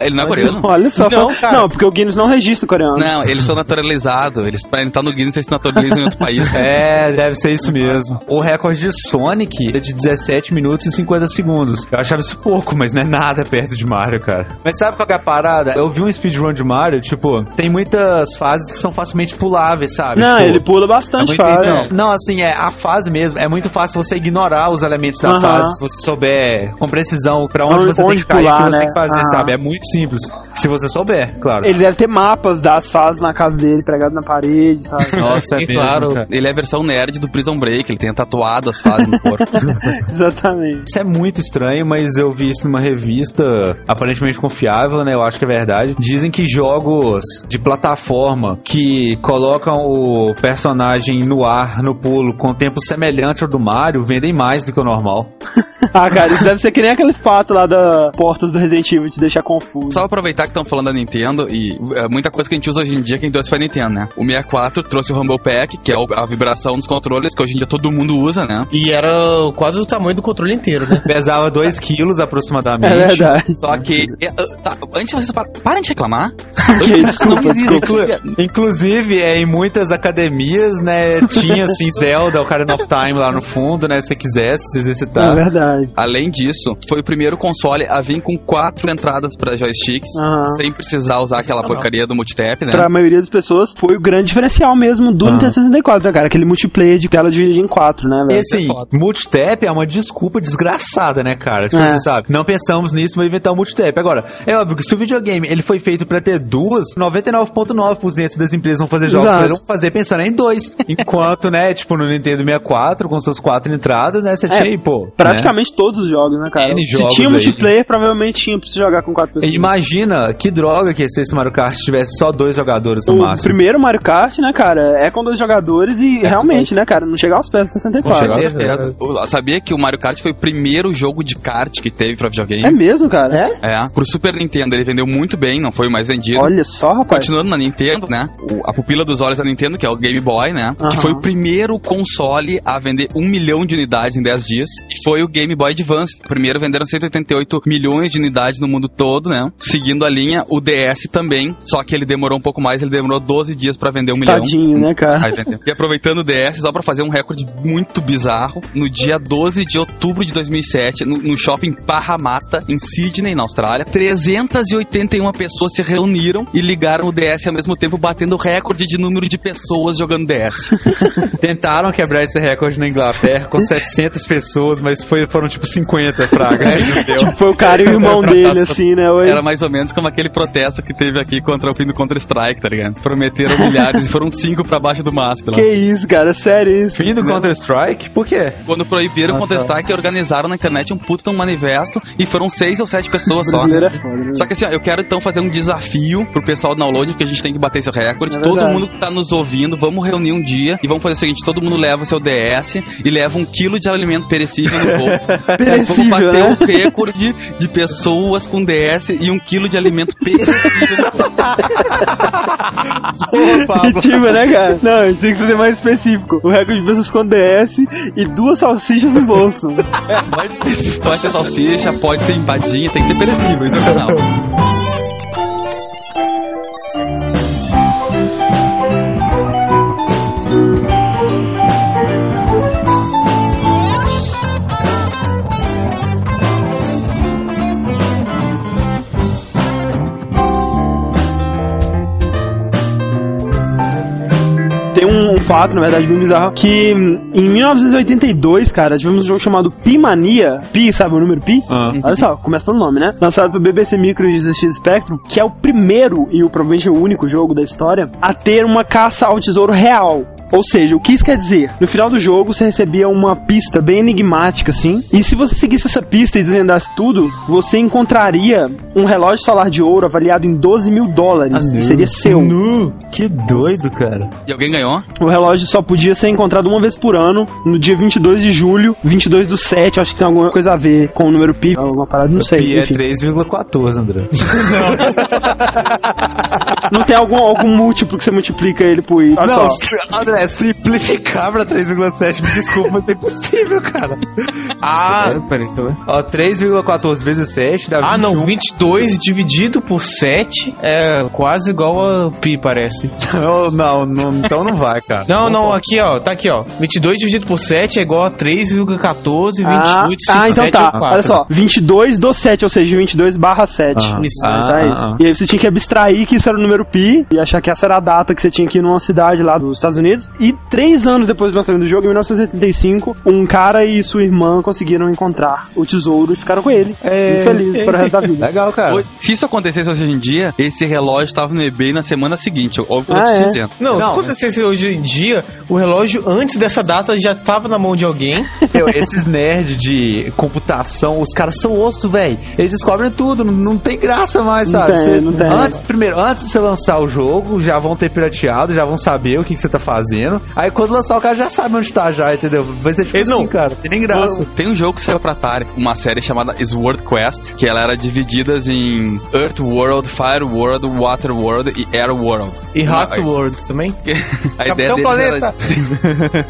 Ele não é coreano? Olha só, Não, não, porque o Guinness não registra o coreano. Não, eles são naturalizados. Eles, pra entrar no Guinness, eles se naturalizam em outro país. É, deve ser isso mesmo. O recorde de Sonic é de 17 minutos e 50 segundos. Eu achava isso pouco, mas não é nada perto de Mario, cara. Mas sabe qual que é a parada? Eu vi um speedrun de Mario, tipo, tem muitas fases que são facilmente puláveis, sabe? Não, Tipo, ele pula é bastante não, não, assim, é a fase mesmo. É muito fácil você ignorar os elementos da Aham. fase se você souber com precisão pra onde, Onde- você tem onde que cair, o pular, que você né? tem que fazer, Aham. sabe? É muito simples. Se você souber, claro. Ele deve ter mapas das fases na casa dele, pregado na parede, sabe? Nossa, é E mesmo, claro. cara. Ele é a versão nerd do Prison Break. Ele tem tatuado as fases no corpo. Exatamente. Isso é muito estranho, mas eu vi isso numa revista aparentemente confiável, né? Eu acho que é verdade. Dizem que jogos de plataforma que colocam o personagem no ar, no pulo, com tempo semelhante ao do Mario, vendem mais do que o normal. Ah, cara, isso deve ser que nem aquele fato lá da portas do Resident Evil te deixar confuso. Só aproveitar que estão falando da Nintendo e é, muita coisa que a gente usa hoje em dia, quem trouxe foi a Nintendo, né? O 64 trouxe o Rumble Pack, que é o- a vibração dos controles, que hoje em dia todo mundo usa, né? E era quase o tamanho do controle inteiro, né? Pesava 2 quilos aproximadamente. É verdade. Só que. é, uh, tá, antes vocês par- parem de reclamar. Desculpa, não existe. Inclu- Inclusive, é, em muitas academias, né, tinha assim Zelda, Ocarina of Time lá no fundo, né, se você quisesse se É exercitar. Verdade. Além disso, foi o primeiro console a vir com quatro entradas para joysticks, Aham. sem precisar usar aquela porcaria do multitap, né? Pra maioria das pessoas, foi o grande diferencial mesmo do Ah. Nintendo 64, né, cara? Aquele multiplayer de tela dividida em quatro, né, E velho? assim, é multitap é uma desculpa desgraçada, né, cara? Tipo, É. você sabe, não pensamos nisso, vamos inventar o multitap. Agora, é óbvio que se o videogame ele foi feito pra ter duas, 99,9% das empresas vão fazer jogos eles vão fazer pensando em dois. Enquanto, né, tipo, no Nintendo 64, com suas quatro entradas, né, você É, tinha aí, pô. né? Praticamente todos os jogos, né, cara? N Se jogos tinha aí. multiplayer, provavelmente tinha pra você jogar com quatro pessoas. Imagina que droga que ia ser se Mario Kart tivesse só dois jogadores no O máximo. primeiro Mario Kart, né, cara, é com dois jogadores e realmente, né, cara, não chega aos pés do 64. Não chega aos É, eu sabia que o Mario Kart foi o primeiro jogo de kart que teve pra videogame? É mesmo, cara? É, pro Super Nintendo ele vendeu muito bem, não foi o mais vendido. Olha só, rapaz. Continuando na Nintendo, né? o- a pupila dos olhos da Nintendo, que é o Game Boy, né? Aham. Que foi o primeiro console a vender um milhão de unidades em 10 dias. E foi o Game Boy Advance. Primeiro venderam 188 milhões de unidades no mundo todo, né? Seguindo a linha, o DS também. Só que ele demorou um pouco mais, ele demorou 12 dias pra vender um milhão. Tadinho, né, cara? Aí vendeu. E aproveitando o DS, só pra fazer um recorde muito bizarro, no dia 12 de outubro de 2007, no, no shopping Parramatta, em Sydney, na Austrália, 381 pessoas se reuniram e ligaram o DS ao mesmo tempo, batendo o recorde de número de pessoas jogando DS. Tentaram quebrar esse recorde na Inglaterra com 700 pessoas, mas foi, foram tipo 50 fraga. Deu. Tipo, foi o cara e o irmão dele, assim, né? Oi. Era mais ou menos como aquele protesto que teve aqui contra o fim do Counter-Strike, tá ligado? Prometeram milhares e foram cinco pra baixo do MASP lá. Que isso, cara, sério isso. Fim do Counter-Strike? Por quê? Quando proibiram o Ah, tá. Counter-Strike, organizaram na internet um puto de um manifesto e foram seis ou sete pessoas só. É né? Só que assim, ó, eu quero então fazer um desafio pro pessoal do download, porque a gente tem que bater esse recorde. É todo mundo que tá nos ouvindo, vamos reunir um dia e vamos fazer o seguinte: todo mundo leva o seu DS e leva um quilo de alimento perecível no voo. Perecível, vamos bater né? o recorde de pessoas com DS e um quilo de alimento perecível no voo. Positiva, né, cara? Não, tem que fazer mais específico. O recorde de pessoas com DS e duas salsichas no bolso. Pode ser, pode ser salsicha, pode ser empadinha, tem que ser perecível, isso é o canal. Fato, na verdade, bem bizarro, que em 1982, cara, tivemos um jogo chamado Pi-Mania. Pi, sabe o número Pi? Ah. Olha só, começa pelo nome, né? Lançado pelo BBC Micro e ZX Spectrum, que é o primeiro e o, provavelmente o único jogo da história a ter uma caça ao tesouro real. Ou seja, o que isso quer dizer? No final do jogo, você recebia uma pista bem enigmática, assim. E se você seguisse essa pista e desvendasse tudo, você encontraria um relógio solar de ouro avaliado em 12 mil dólares. e seria seu. Nu, que doido, cara. E alguém ganhou? O relógio só podia ser encontrado uma vez por ano, no dia 22 de julho, 22 do 7. Acho que tem alguma coisa a ver com o número pi, alguma parada, não sei. Pi é enfim. 3,14, André. Não tem algum, algum múltiplo que você multiplica ele por i. Não, só. André, simplificar pra 3,7, me desculpa, mas é impossível, cara. Ah, peraí, eu ver. Ó, 3,14 vezes 7 dá 21. Ah, não, 22 dividido por 7 é quase igual a pi, parece. Não, não, não, então não vai, cara. Não, não, aqui ó, tá aqui ó. 22 dividido por 7 é igual a 3,14, 28, Ah, 57 ah, então tá. 4. Olha só. 22 do 7, ou seja, 22 barra 7. Ah, Isso, ah, então é isso. ah, ah. E aí você tinha que abstrair que isso era o número pi e achar que essa era a data que você tinha que ir numa cidade lá dos Estados Unidos. E três anos depois do lançamento do jogo, em 1975, um cara e sua irmã conseguiram encontrar o tesouro e ficaram com ele. É, muito felizes para o resto da vida. Legal, cara. Se isso acontecesse hoje em dia, esse relógio tava no eBay na semana seguinte. Óbvio que eu tô Ah, te é? dizendo. Não, se Não, acontecesse hoje em dia, o relógio antes dessa data já tava na mão de alguém. Meu, esses nerds de computação, os caras são osso, velho. Eles descobrem tudo, não, não tem graça mais, Não sabe? tem, Você- não tem. Antes, primeiro, antes de você lançar o jogo, já vão ter pirateado, já vão saber o que, que você tá fazendo. Aí quando lançar o cara já sabe onde tá já, entendeu? Vai ser tipo Ele assim, não- cara. Tem nem graça. Tem um jogo que saiu pra Atari, uma série chamada Sword Quest, que ela era dividida em Earth World, Fire World, Water World e Air World. E Uma- Hot Worlds também. A ideia Capitão deles era- Planeta.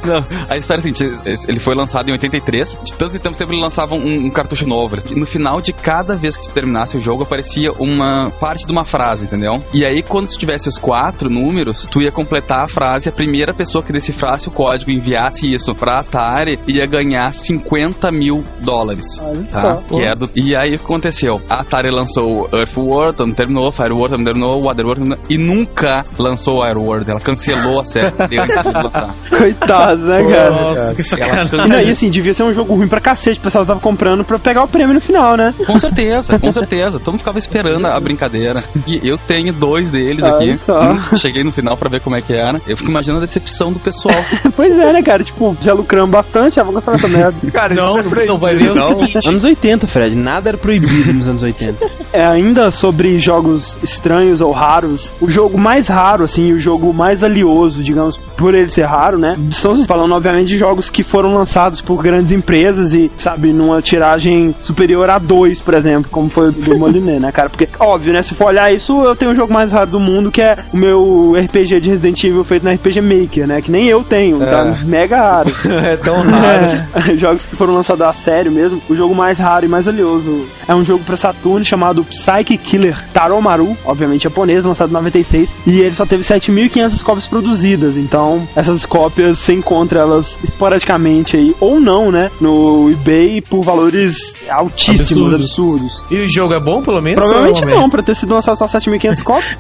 Não, a história é a seguinte: ele foi lançado em 83. De tantos em tantos tempos ele lançava um, um cartucho novo. E no final de cada vez que tu terminasse o jogo, aparecia uma parte de uma frase, entendeu? E aí, quando tu tivesse os quatro números, tu ia completar a frase. A primeira pessoa que decifrasse o código e enviasse isso pra Atari ia ganhar 50 mil dólares. Olha Tá? só. Que é do... E aí o que aconteceu? A Atari lançou Earth World, não terminou, Fire World não terminou, Water World não terminou, e nunca lançou Air World. Ela cancelou a série antes de lançar. Coitados, né, cara? Nossa, que sacanagem. E, não, e assim, devia ser um jogo ruim pra cacete, o pessoal tava comprando pra pegar o prêmio no final, né? Com certeza, com certeza. Todo mundo ficava esperando a brincadeira. E eu tenho dois deles Olha aqui. só. Cheguei no final pra ver como é que era. Eu fico imaginando a decepção do pessoal. pois é, né, cara? Tipo, já lucramos bastante, já vou gostar dessa merda. Cara, Não, isso é não vai ver o não. seguinte. Anos 80, Fred, nada era proibido nos anos 80. É, ainda sobre jogos estranhos ou raros, o jogo mais raro, assim, o jogo mais valioso, digamos, por ele ser raro, né? Estamos falando, obviamente, de jogos que foram lançados por grandes empresas e, sabe, numa tiragem superior a dois, por exemplo, como foi o do Moliné, né, cara? Porque, óbvio, né? Se for olhar isso, eu tenho o jogo mais raro do mundo, que é o meu RPG de Resident Evil feito na RPG Maker, né? Que nem eu tenho, tá mega raro. é tão raro. É, jogos que foram lançados a sério mesmo. O jogo mais raro e mais valioso é um jogo pra Saturn chamado Psyche Killer Taromaru, obviamente japonês, lançado em 96. E ele só teve 7.500 cópias produzidas. Então, essas cópias você encontra elas esporadicamente aí, ou não, né? No eBay por valores altíssimos, Absurdos. absurdos. E o jogo é bom, pelo menos? Provavelmente é não, pra ter sido lançado só 7.500 cópias.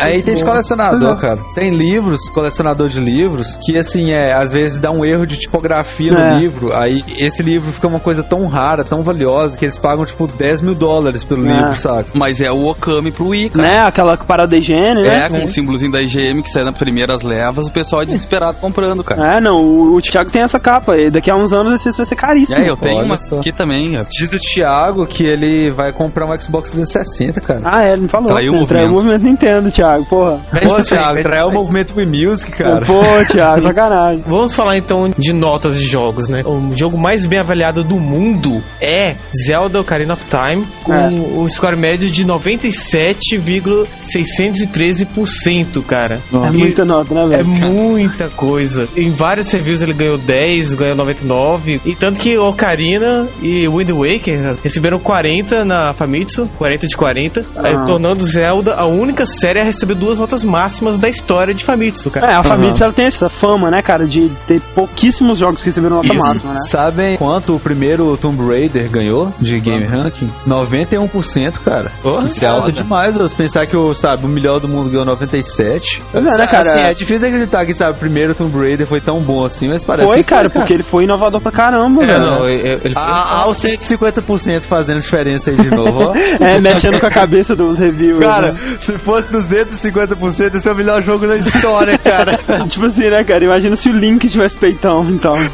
Aí tem de colecionador, cara. Tem livros, colecionador de livros, que assim, é, às vezes dá um erro de tipografia É. no livro. Aí esse livro fica uma coisa tão rara, tão valiosa, que eles pagam tipo 10 mil dólares pelo É. livro, saca? Mas é o Okami pro Wii, cara. né? Aquela parada da higiene, né? É, com o símbolozinho da IGM que sai nas primeiras levas, o pessoal é desesperado comprando, cara. É, não, o, o Thiago tem essa capa e daqui a uns anos esse vai ser caríssimo. É, eu tenho Olha uma só. aqui também. ó. Diz o Thiago que ele vai comprar um Xbox 360, cara. Ah, é, ele me falou. Traiu o Traiu o movimento. movimento Nintendo, Thiago, porra. Pô, Thiago, traiu o movimento Wii Music, cara. Pô, Thiago, sacanagem. Vamos falar então de notas de jogos, né? O jogo mais bem avaliado do mundo é Zelda Ocarina of Time, com É. o score médio de 97,613%, cara. É E muita nota, né, É velho? muita coisa. Em vários reviews ele ganhou 10, ganhou 99. E tanto que Ocarina e Wind Waker receberam 40 na Famitsu, 40 de 40, Ah. tornando Zelda a única série a receber duas notas máximas da história de Famitsu, cara. É, a Famitsu ela tem essa fama, né, cara, de ter pouquíssimos jogos que receberam nota Isso. máxima, né? Sabem quanto o primeiro Tomb Raider ganhou de Game Ranking? 91%, cara. Porra, Isso é alto demais, você pensar que o, sabe, o melhor do mundo ganhou 97. Pois é, né, cara? Assim, é difícil acreditar que, sabe, o primeiro Tomb Raider foi tão bom assim, mas parece Foi, que cara, porque ele foi inovador pra caramba, É, velho. não, ele foi- Ah, ah, os 150% fazendo diferença aí de novo, ó. É, mexendo com a cabeça dos reviewers. Cara, né? se fosse 250%, esse é o melhor jogo da história, cara. Tipo assim, né, cara? Imagina se o Link tivesse peitão, então.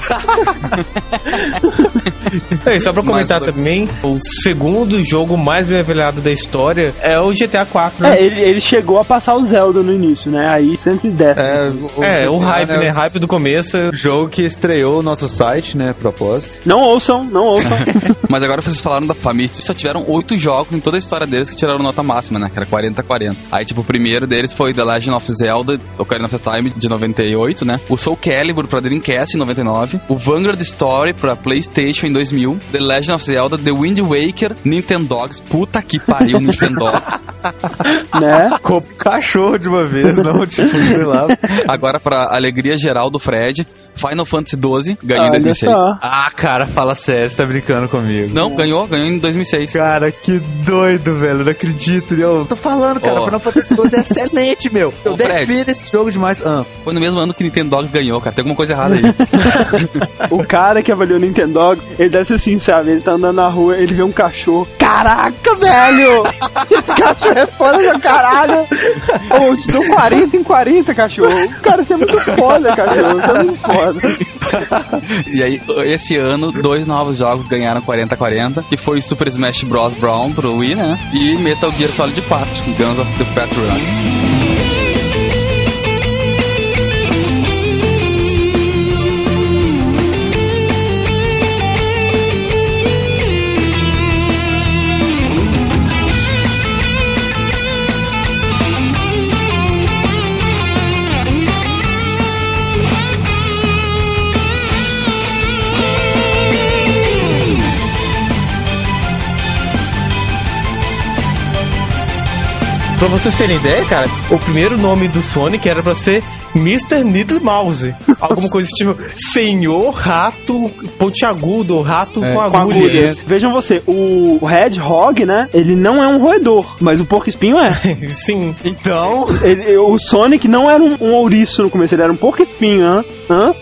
É, só pra comentar Mas- também, o segundo jogo mais bem avaliado da história é o GTA 4, né? É, ele, ele chegou a passar o Zelda no início, né? Aí sempre desce. É, É, o, hype, GTA, né? Hype do começo. O jogo que estreou o nosso site, né, propósito. Não ouçam, não ouçam. Mas agora vocês falaram da Famitsu, só tiveram oito jogos em toda a história deles que tiraram nota máxima, né? Que era 40-40. Aí, tipo, o primeiro deles foi The Legend of Zelda, Ocarina of Time, de 98, né? O Soul Calibur pra Dreamcast, em 99. O Vanguard Story pra Playstation, em 2000. The Legend of Zelda, The Wind Waker, Nintendogs. Puta que pariu, Nintendog. né? Ficou cachorro de uma vez, não, tipo, sei lá. Agora, pra alegria geral do Fred, Final Fantasy XII, ganhou em Olha 2006. só. Ah, cara, fala sério, você tá brincando comigo. Não, ganhou, ganhou em 2006. Cara, que doido, velho. Não acredito. Eu tô falando, cara. Ó. Final Fantasy XII é excelente, meu. Eu Ô, Fred. defendo esse jogo demais. Ah, Foi no mesmo ano que Nintendogs ganhou, cara. Tem alguma coisa errada aí. O cara que avaliou o Nintendo, ele deve ser assim, sabe? Ele tá andando na rua, ele vê um cachorro. Caraca, velho! Esse cachorro é foda pra caralho! Ô, eu te dou 40 em 40, cachorro. Cara, você é muito foda, cachorro. Você é muito foda. E aí, esse ano, dois novos jogos ganharam 40-40, que foi Super Smash Bros. Brown pro Wii, né? E Metal Gear Solid 4, Guns of the Patriots. Pra vocês terem ideia, cara, o primeiro nome do Sonic era pra ser Mr. Needle Mouse. Alguma coisa tipo Senhor Rato Pontiagudo, Rato É, com Com agulhas. agulhas. Vejam você, o o Hedgehog, né? Ele não é um roedor, mas o porco espinho é. Sim. então. Ele- o Sonic não era um, um ouriço no começo, ele era um porco espinho, hã? Hã?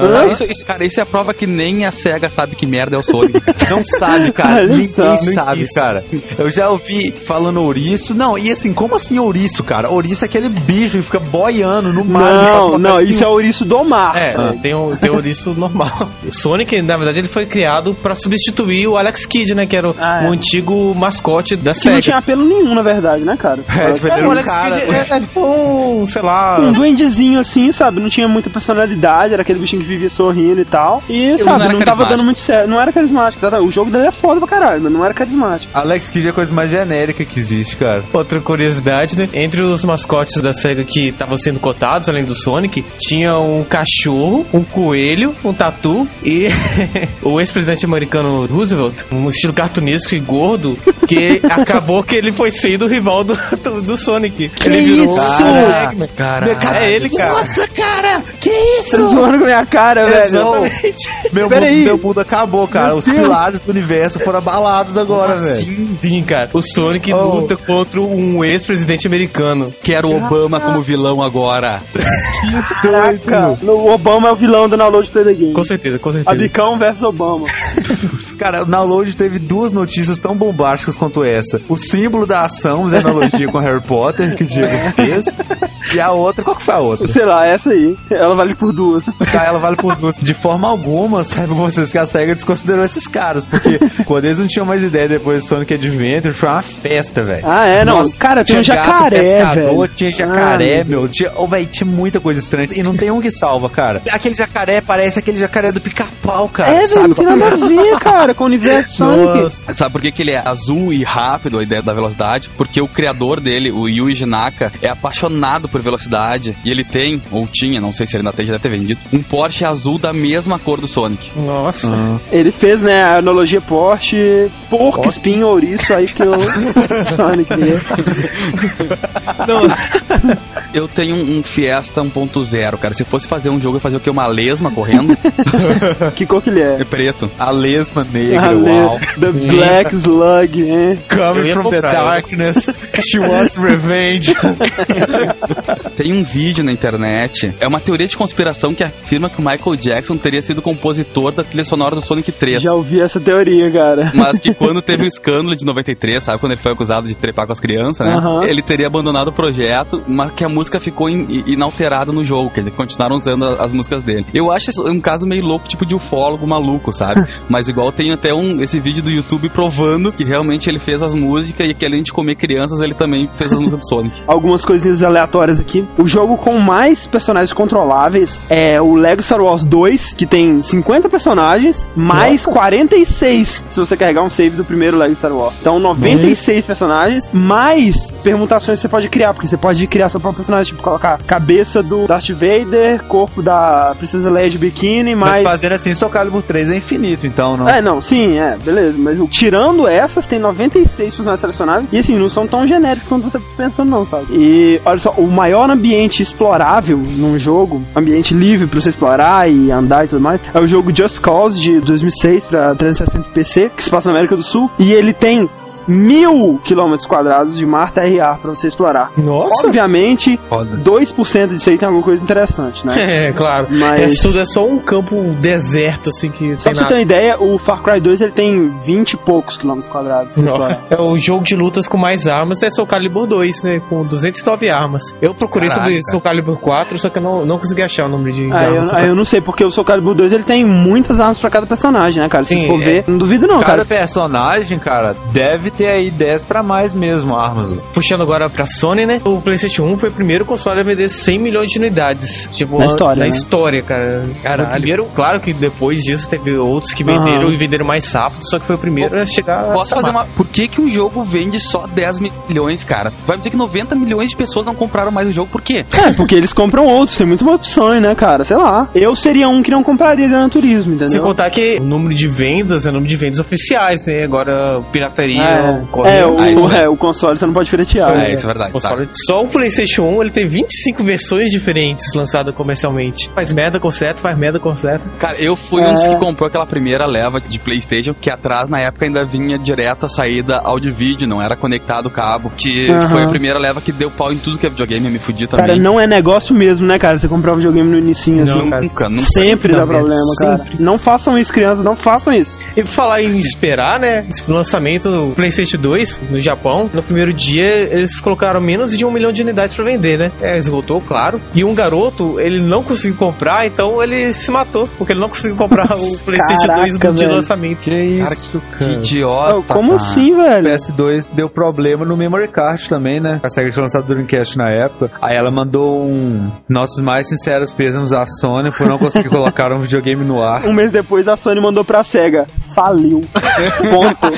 Cara, isso, isso- cara, isso é a prova que nem a SEGA sabe que merda é o Sonic. Não sabe, cara. Ninguém só. sabe, cara. Eu já ouvi falando ouriço. Não, e assim, como assim ouriço, cara? Ouriço é aquele bicho que fica boiando no mar. Não, não, isso é ouriço do mar. É, tem o, tem o ouriço normal. O Sonic, na verdade, ele foi criado pra substituir o Alex Kidd, né? Que era o, Ah, é. o antigo mascote da Que não SEGA. tinha apelo nenhum, na verdade, né, cara? É, tipo, É, era o um Alex cara- Kidd é, é tipo um, sei lá... Um duendezinho assim, sabe? Não tinha muita personalidade, era aquele bichinho que vivia sorrindo e tal. E, sabe, não não, tava dando muito certo. Não era carismático. tá? O jogo dele é foda pra caralho, mas não era carismático. Alex Kidd é a coisa mais genérica que existe, cara. Outra curiosidade, né? Entre os mascotes da SEGA que estavam sendo cotados, além do Sonic, tinha um cachorro, um coelho, um tatu e o ex-presidente americano Roosevelt, um estilo cartunesco e gordo, que acabou que ele foi sendo o rival do, do, do Sonic. ele virou isso? Eggman. Caraca. É ele, cara. Nossa, cara! Que isso? zoando com a minha cara, velho. Exatamente. Meu Pera mundo, aí. meu mundo acabou, cara. Meu Os Deus. pilares do universo foram abalados agora, velho. Sim, sim, cara. O Sonic Oh. luta contra um ex-presidente americano. Quero o Obama como vilão agora. Caraca. O Obama é o vilão do Download Play the Game. Com certeza, com certeza. Abicão versus Obama. Cara, o Download teve duas notícias tão bombásticas quanto essa. O símbolo da ação, usando analogia com Harry Potter, que o Diego fez. E a outra, qual que foi a outra? Sei lá, essa aí. Ela vale por duas. Tá, ela vale por duas. De forma alguma, saibam vocês que a SEGA desconsiderou esses caras, porque quando eles não tinham mais ideia depois do Sonic Adventure, foi uma festa, velho. Ah, é? Não. Cara, tem um tinha gato jacaré, pescador, velho. Tinha jacaré, Ah, meu. Tinha, oh, véi, tinha muita coisa estranha. E não tem um que salva, cara. Aquele jacaré parece aquele jacaré do pica-pau, cara. É, velho, sabe? não tem nada a ver, cara, com o universo Sonic. Nossa. Sabe por que, que ele é azul e rápido, a ideia da velocidade? Porque o criador dele, o Yuji Naka, é apaixonado por velocidade. E ele tem, ou tinha, não sei se ele ainda tem, já deve ter vendido, um Porsche azul da mesma cor do Sonic. Nossa. Ele fez, né, a analogia Porsche, porco, espinho, ouriço, aí que o Sonic dele. Eu tenho um Fiesta 1.0, cara. Se fosse fazer um jogo, eu fazer o que? Uma lesma correndo? Que cor que ele é? é preto. A lesma negra, Ah, uau. The Black Slug, hein? Eu Coming from the eu- darkness, she wants revenge. Tem um vídeo na internet. É uma teoria de conspiração que afirma que o Michael Jackson teria sido compositor da trilha sonora do Sonic 3. Já ouvi essa teoria, cara. Mas que quando teve o escândalo de 93, sabe? Quando ele foi acusado de trepar com as crianças, né? Ele teria abandonado o projeto, mas que a música ficou in- inalterada no jogo, que eles continuaram usando as músicas dele. Eu acho um caso meio louco, tipo de ufólogo maluco, sabe? mas igual tem até um, esse vídeo do YouTube provando que realmente ele fez as músicas e que além de comer crianças, ele também fez as músicas do Sonic. Algumas coisinhas aleatórias aqui. O jogo com mais personagens controláveis é o Lego Star Wars 2, que tem 50 personagens, mais 46 se você carregar um save do primeiro Lego Star Wars. Então, 96 personagens, mais permutações que você pode criar, porque você pode criar seu próprio personagem, tipo, colocar cabeça do Darth Vader, corpo da Princesa Leia de biquíni, Mas mais... fazendo assim, Soul Calibur 3 é infinito, então, não? É, não, sim, é, beleza. Mas tirando essas, tem 96 personagens selecionáveis. E assim, não são tão genéricos quanto você tá pensando, não, sabe? E olha só, o maior ambiente explorável num jogo, ambiente livre pra você explorar e andar e tudo mais, é o jogo Just Cause de 2006 pra 360 PC, que se passa na América do Sul. E ele tem mil quilômetros quadrados de mar terra pra você explorar. Nossa. Obviamente, Foda. 2% disso aí tem alguma coisa interessante, né? É, claro. Mas- É, tudo é só um campo deserto, assim, que Só tem pra você ter nada. uma ideia, o Far Cry 2 ele tem 20 e poucos quilômetros quadrados pra explorar. É o jogo de lutas com mais armas, é Soul Calibur 2, né? Com 209 armas. Eu procurei Caraca. sobre Soul Calibur 4, só que eu não, não consegui achar o número de Ah, eu, armas. ah, eu não sei, porque o Soul Calibur 2 ele tem muitas armas pra cada personagem, né, cara? Se Sim, for é. ver, não duvido não, Cada cara. personagem, cara, deve ter aí 10 pra mais mesmo armas. Puxando agora pra Sony, né? O PlayStation 1 foi o primeiro console a vender 100 milhões de unidades. Tipo, Na história, Na né? história, cara. Caralho. O primeiro, claro que depois disso teve outros que venderam Aham. e venderam mais rápido, só que foi o primeiro a chegar Posso fazer marca. uma. Por que, que um jogo vende só 10 milhões, cara? Vai dizer que 90 milhões de pessoas não compraram mais o jogo, por quê? É, porque eles compram outros, tem muitas opções, né, cara? Sei lá. Eu seria um que não compraria Gran Turismo, entendeu? contar que o número de vendas é o número de vendas oficiais, né? Agora, pirataria, É, correio. é, o, Ah, isso é, o console você não pode firetear. É, isso é verdade. tá. Console. Só o PlayStation 1 ele tem 25 versões diferentes lançadas comercialmente. Faz merda, conserta, faz merda, conserta. Cara, eu fui um dos É. que comprou aquela primeira leva de PlayStation, que atrás na época ainda vinha direto a saída áudio vídeo, não era conectado o cabo. Que Aham. foi a primeira leva que deu pau em tudo que é videogame, eu me fudi também. Cara, não é negócio mesmo, né, cara? Você comprar um videogame no inicinho, assim. cara. Nunca, nunca. Sempre dá problema, cara. Não façam isso, crianças, não façam isso. E falar em esperar, né? Esse lançamento do PlayStation 2 no Japão, no primeiro dia eles colocaram menos de um milhão de unidades pra vender, né? É, esgotou, claro. E um garoto, ele não conseguiu comprar, então ele se matou, porque ele não conseguiu comprar o PlayStation Caraca, 2 no dia do velho. lançamento. Que isso, Que idiota. Oh, como cara. assim, O velho? PS2 deu problema no memory card também, né? A SEGA tinha lançado o Dreamcast na época. Aí ela mandou um. Nossos mais sinceros pêsames à Sony por não conseguir colocar um videogame no ar. Um mês depois a Sony mandou pra SEGA. Faliu. Ponto.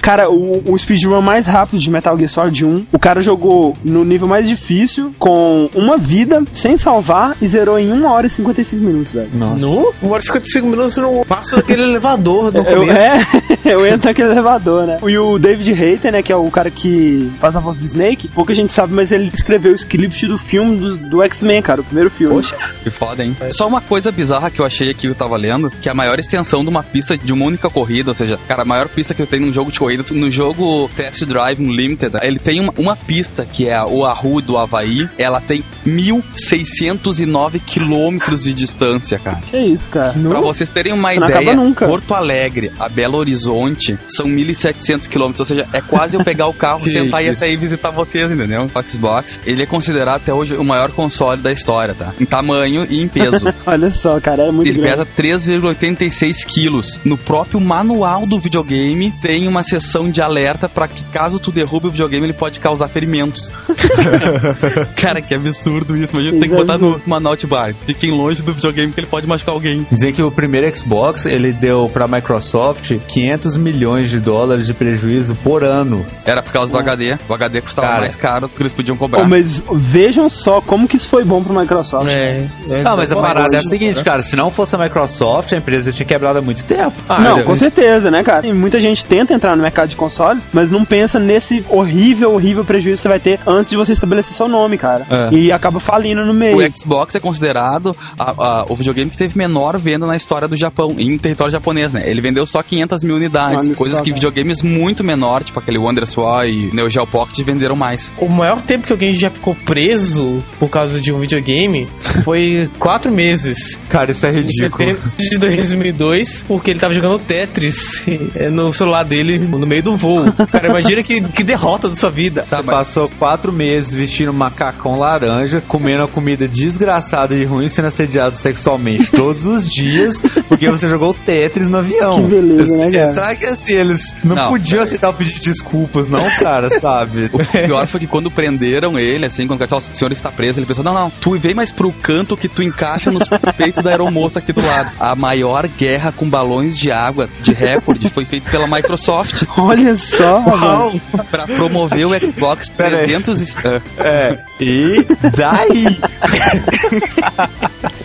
cara, o, o speedrun mais rápido de Metal Gear Solid 1, o cara jogou no nível mais difícil, com uma vida, sem salvar, e zerou em 1 hora e 55 minutos, velho. Nossa. No? 1 hora e 55 minutos no passo daquele elevador no Eu, começo. é, eu entro naquele elevador, né? E o David Hayter, né, que é o cara que faz a voz do Snake, pouca gente sabe, mas ele escreveu o script do filme do, do X-Men, cara, o primeiro filme. Poxa. Que foda, hein? Só uma coisa bizarra que eu achei aqui que eu tava lendo, que a maior extensão de uma pista de uma única corrida, ou seja, cara, a maior pista que eu tenho num jogo de corrida, no jogo Test Drive Unlimited, ele tem uma, uma pista que é o Aru do Havaí, ela tem 1.609 quilômetros de distância, cara. Que isso, cara? Pra vocês terem uma Não ideia. Porto Alegre a Belo Horizonte são 1.700 quilômetros, ou seja, é quase eu pegar o carro, sentar e ir até aí visitar vocês, entendeu? O Xbox, ele é considerado até hoje o maior console da história, tá? Em tamanho e em peso. Olha só, cara, é muito Ele grande. pesa 3,86 quilos. No próprio manual do videogame tem uma seção função de alerta pra que caso tu derrube o videogame, ele pode causar ferimentos. Cara, que absurdo isso. Imagina, tem que botar no manual de bar. Fiquem longe do videogame que ele pode machucar alguém. Dizem que o primeiro Xbox, ele deu pra Microsoft 500 milhões de dólares de prejuízo por ano. Era por causa do HD. O HD custava Cara. mais caro do que eles podiam cobrar. Pô, mas vejam só como que isso foi bom pro Microsoft. É, é Não, mas a parada é a seguinte, né? cara, se não fosse a Microsoft, a empresa tinha quebrado há muito tempo. Ah, não, com certeza, né, cara? E muita gente tenta entrar no mercado de consoles, mas não pensa nesse horrível, horrível prejuízo que você vai ter antes de você estabelecer seu nome, cara. É. E acaba falindo no meio. O Xbox é considerado a- a- o videogame que teve menor venda na história do Japão, em território japonês, né? Ele vendeu só 500 mil unidades, coisas só, que cara. videogames muito menor, tipo aquele Wonder Swan e Neo Geo Pocket, venderam mais. O maior tempo que alguém já ficou preso por causa de um videogame foi quatro meses. Cara, isso é Em ridículo. setembro de 2002, porque ele tava jogando Tetris no celular dele no meio do voo. Cara, imagina que, que derrota da sua vida. Você passou quatro meses vestindo um macacão laranja, comendo uma comida desgraçada e ruim, sendo assediado sexualmente todos os dias, porque você jogou Tetris no avião. Que beleza, né, cara? Será que assim, eles não, Não. podiam aceitar o pedido de desculpas, não, cara, sabe? O pior foi que quando prenderam ele, assim, quando cara, "Ó, o senhor está preso, ele pensou, não, não, tu vem mais pro canto que tu encaixa nos peitos da aeromoça aqui do lado. A maior guerra com balões de água de recorde foi feita pela Microsoft Olha só, velho. pra promover o Xbox Pera aí. 300 e... ah, É, e daí?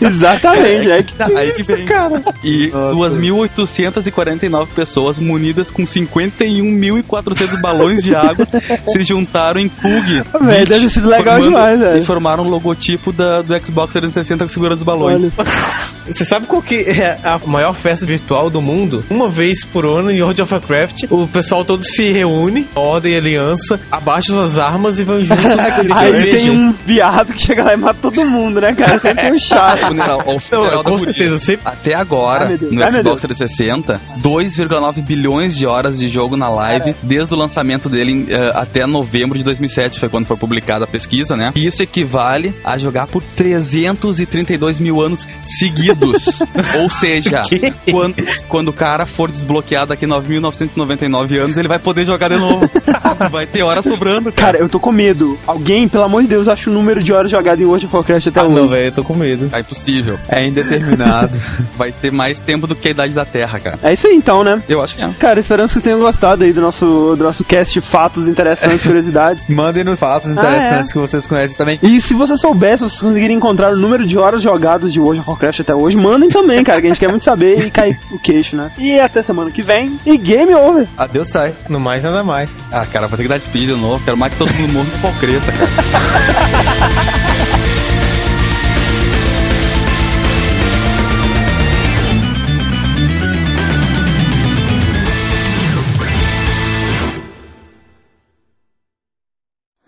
Exatamente, é que Aí que vem. cara. E Nossa. 2.849 pessoas munidas com 51.400 balões de água se juntaram em Pug. Velho, deve sido legal formando- demais, velho. E formaram o logotipo da, do Xbox 360 segurando os balões. Você sabe qual que é a maior festa virtual do mundo? Uma vez por ano em World of Warcraft, o pessoal todo se reúne, ordem e aliança, abaixa suas armas e vão juntos beber Aí tem um viado que chega lá e mata todo mundo, né, cara? Sempre tem um chato. Não, com certeza, sempre. Até agora, Deus. no meu Xbox 360, 2,9 bilhões de horas de jogo na live, desde o lançamento dele eh, até novembro de 2007, foi quando foi publicada a pesquisa, né? E isso equivale a jogar por 332 mil anos seguidos. Ou seja, quando, quando o cara for desbloqueado daqui 9.999 anos, ele vai poder jogar de novo. vai ter hora sobrando, cara. Cara, eu tô com medo. Alguém, pelo amor de Deus, acha o número de horas jogadas em World of Warcraft até Ah, hoje. não, velho, eu tô com medo. É impossível. É indeterminado. Vai ter mais tempo do que a idade da Terra, cara. É isso aí então, né? Eu acho que é. Cara, esperamos que tenham gostado aí do nosso, do nosso cast fatos interessantes, curiosidades. Mandem nos fatos interessantes que vocês conhecem também. E se você souber, se vocês conseguirem encontrar o número de horas jogadas de World of Warcraft até hoje, mandem também, cara, que a gente quer muito saber e cair o queixo, né? E até semana que vem. E game over. Adeus, sai. No mais, nada mais. Ah, cara, vou ter que dar despedida de novo. Quero mais que todo mundo morra que pau cresça, cara.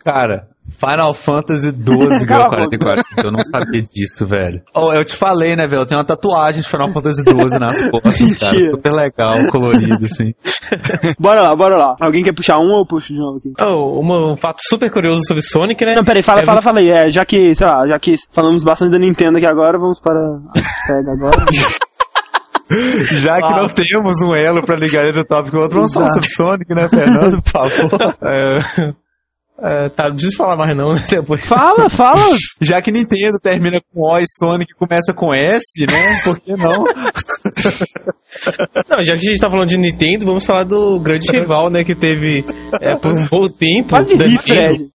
Cara, Final Fantasy 12 Cala ganhou a boca. 44. Eu não sabia disso, velho. Oh, eu te falei, né, velho? Eu tenho uma tatuagem de Final Fantasy 12 nas costas, cara. Mentira. Super legal, colorido, assim. Bora lá, bora lá. Alguém quer puxar um ou eu puxo de novo aqui? Oh, uma- um fato super curioso sobre Sonic, né? Não, peraí, fala, É fala, fala aí. É, já que, sei lá, já que falamos bastante da Nintendo aqui agora, vamos para a SEGA agora. Já que Ah. não temos um elo pra ligar entre o tópico e o outro, vamos falar sobre Sonic, né, Fernando? Por favor. É, é, tá, não preciso falar mais não, né? Depois. fala, fala. Já que Nintendo termina com O e Sonic começa com S, né? Por que não? Não, já que a gente tá falando de Nintendo, vamos falar do grande rival, né? Que teve é, por um bom tempo. Para de rir. Fred.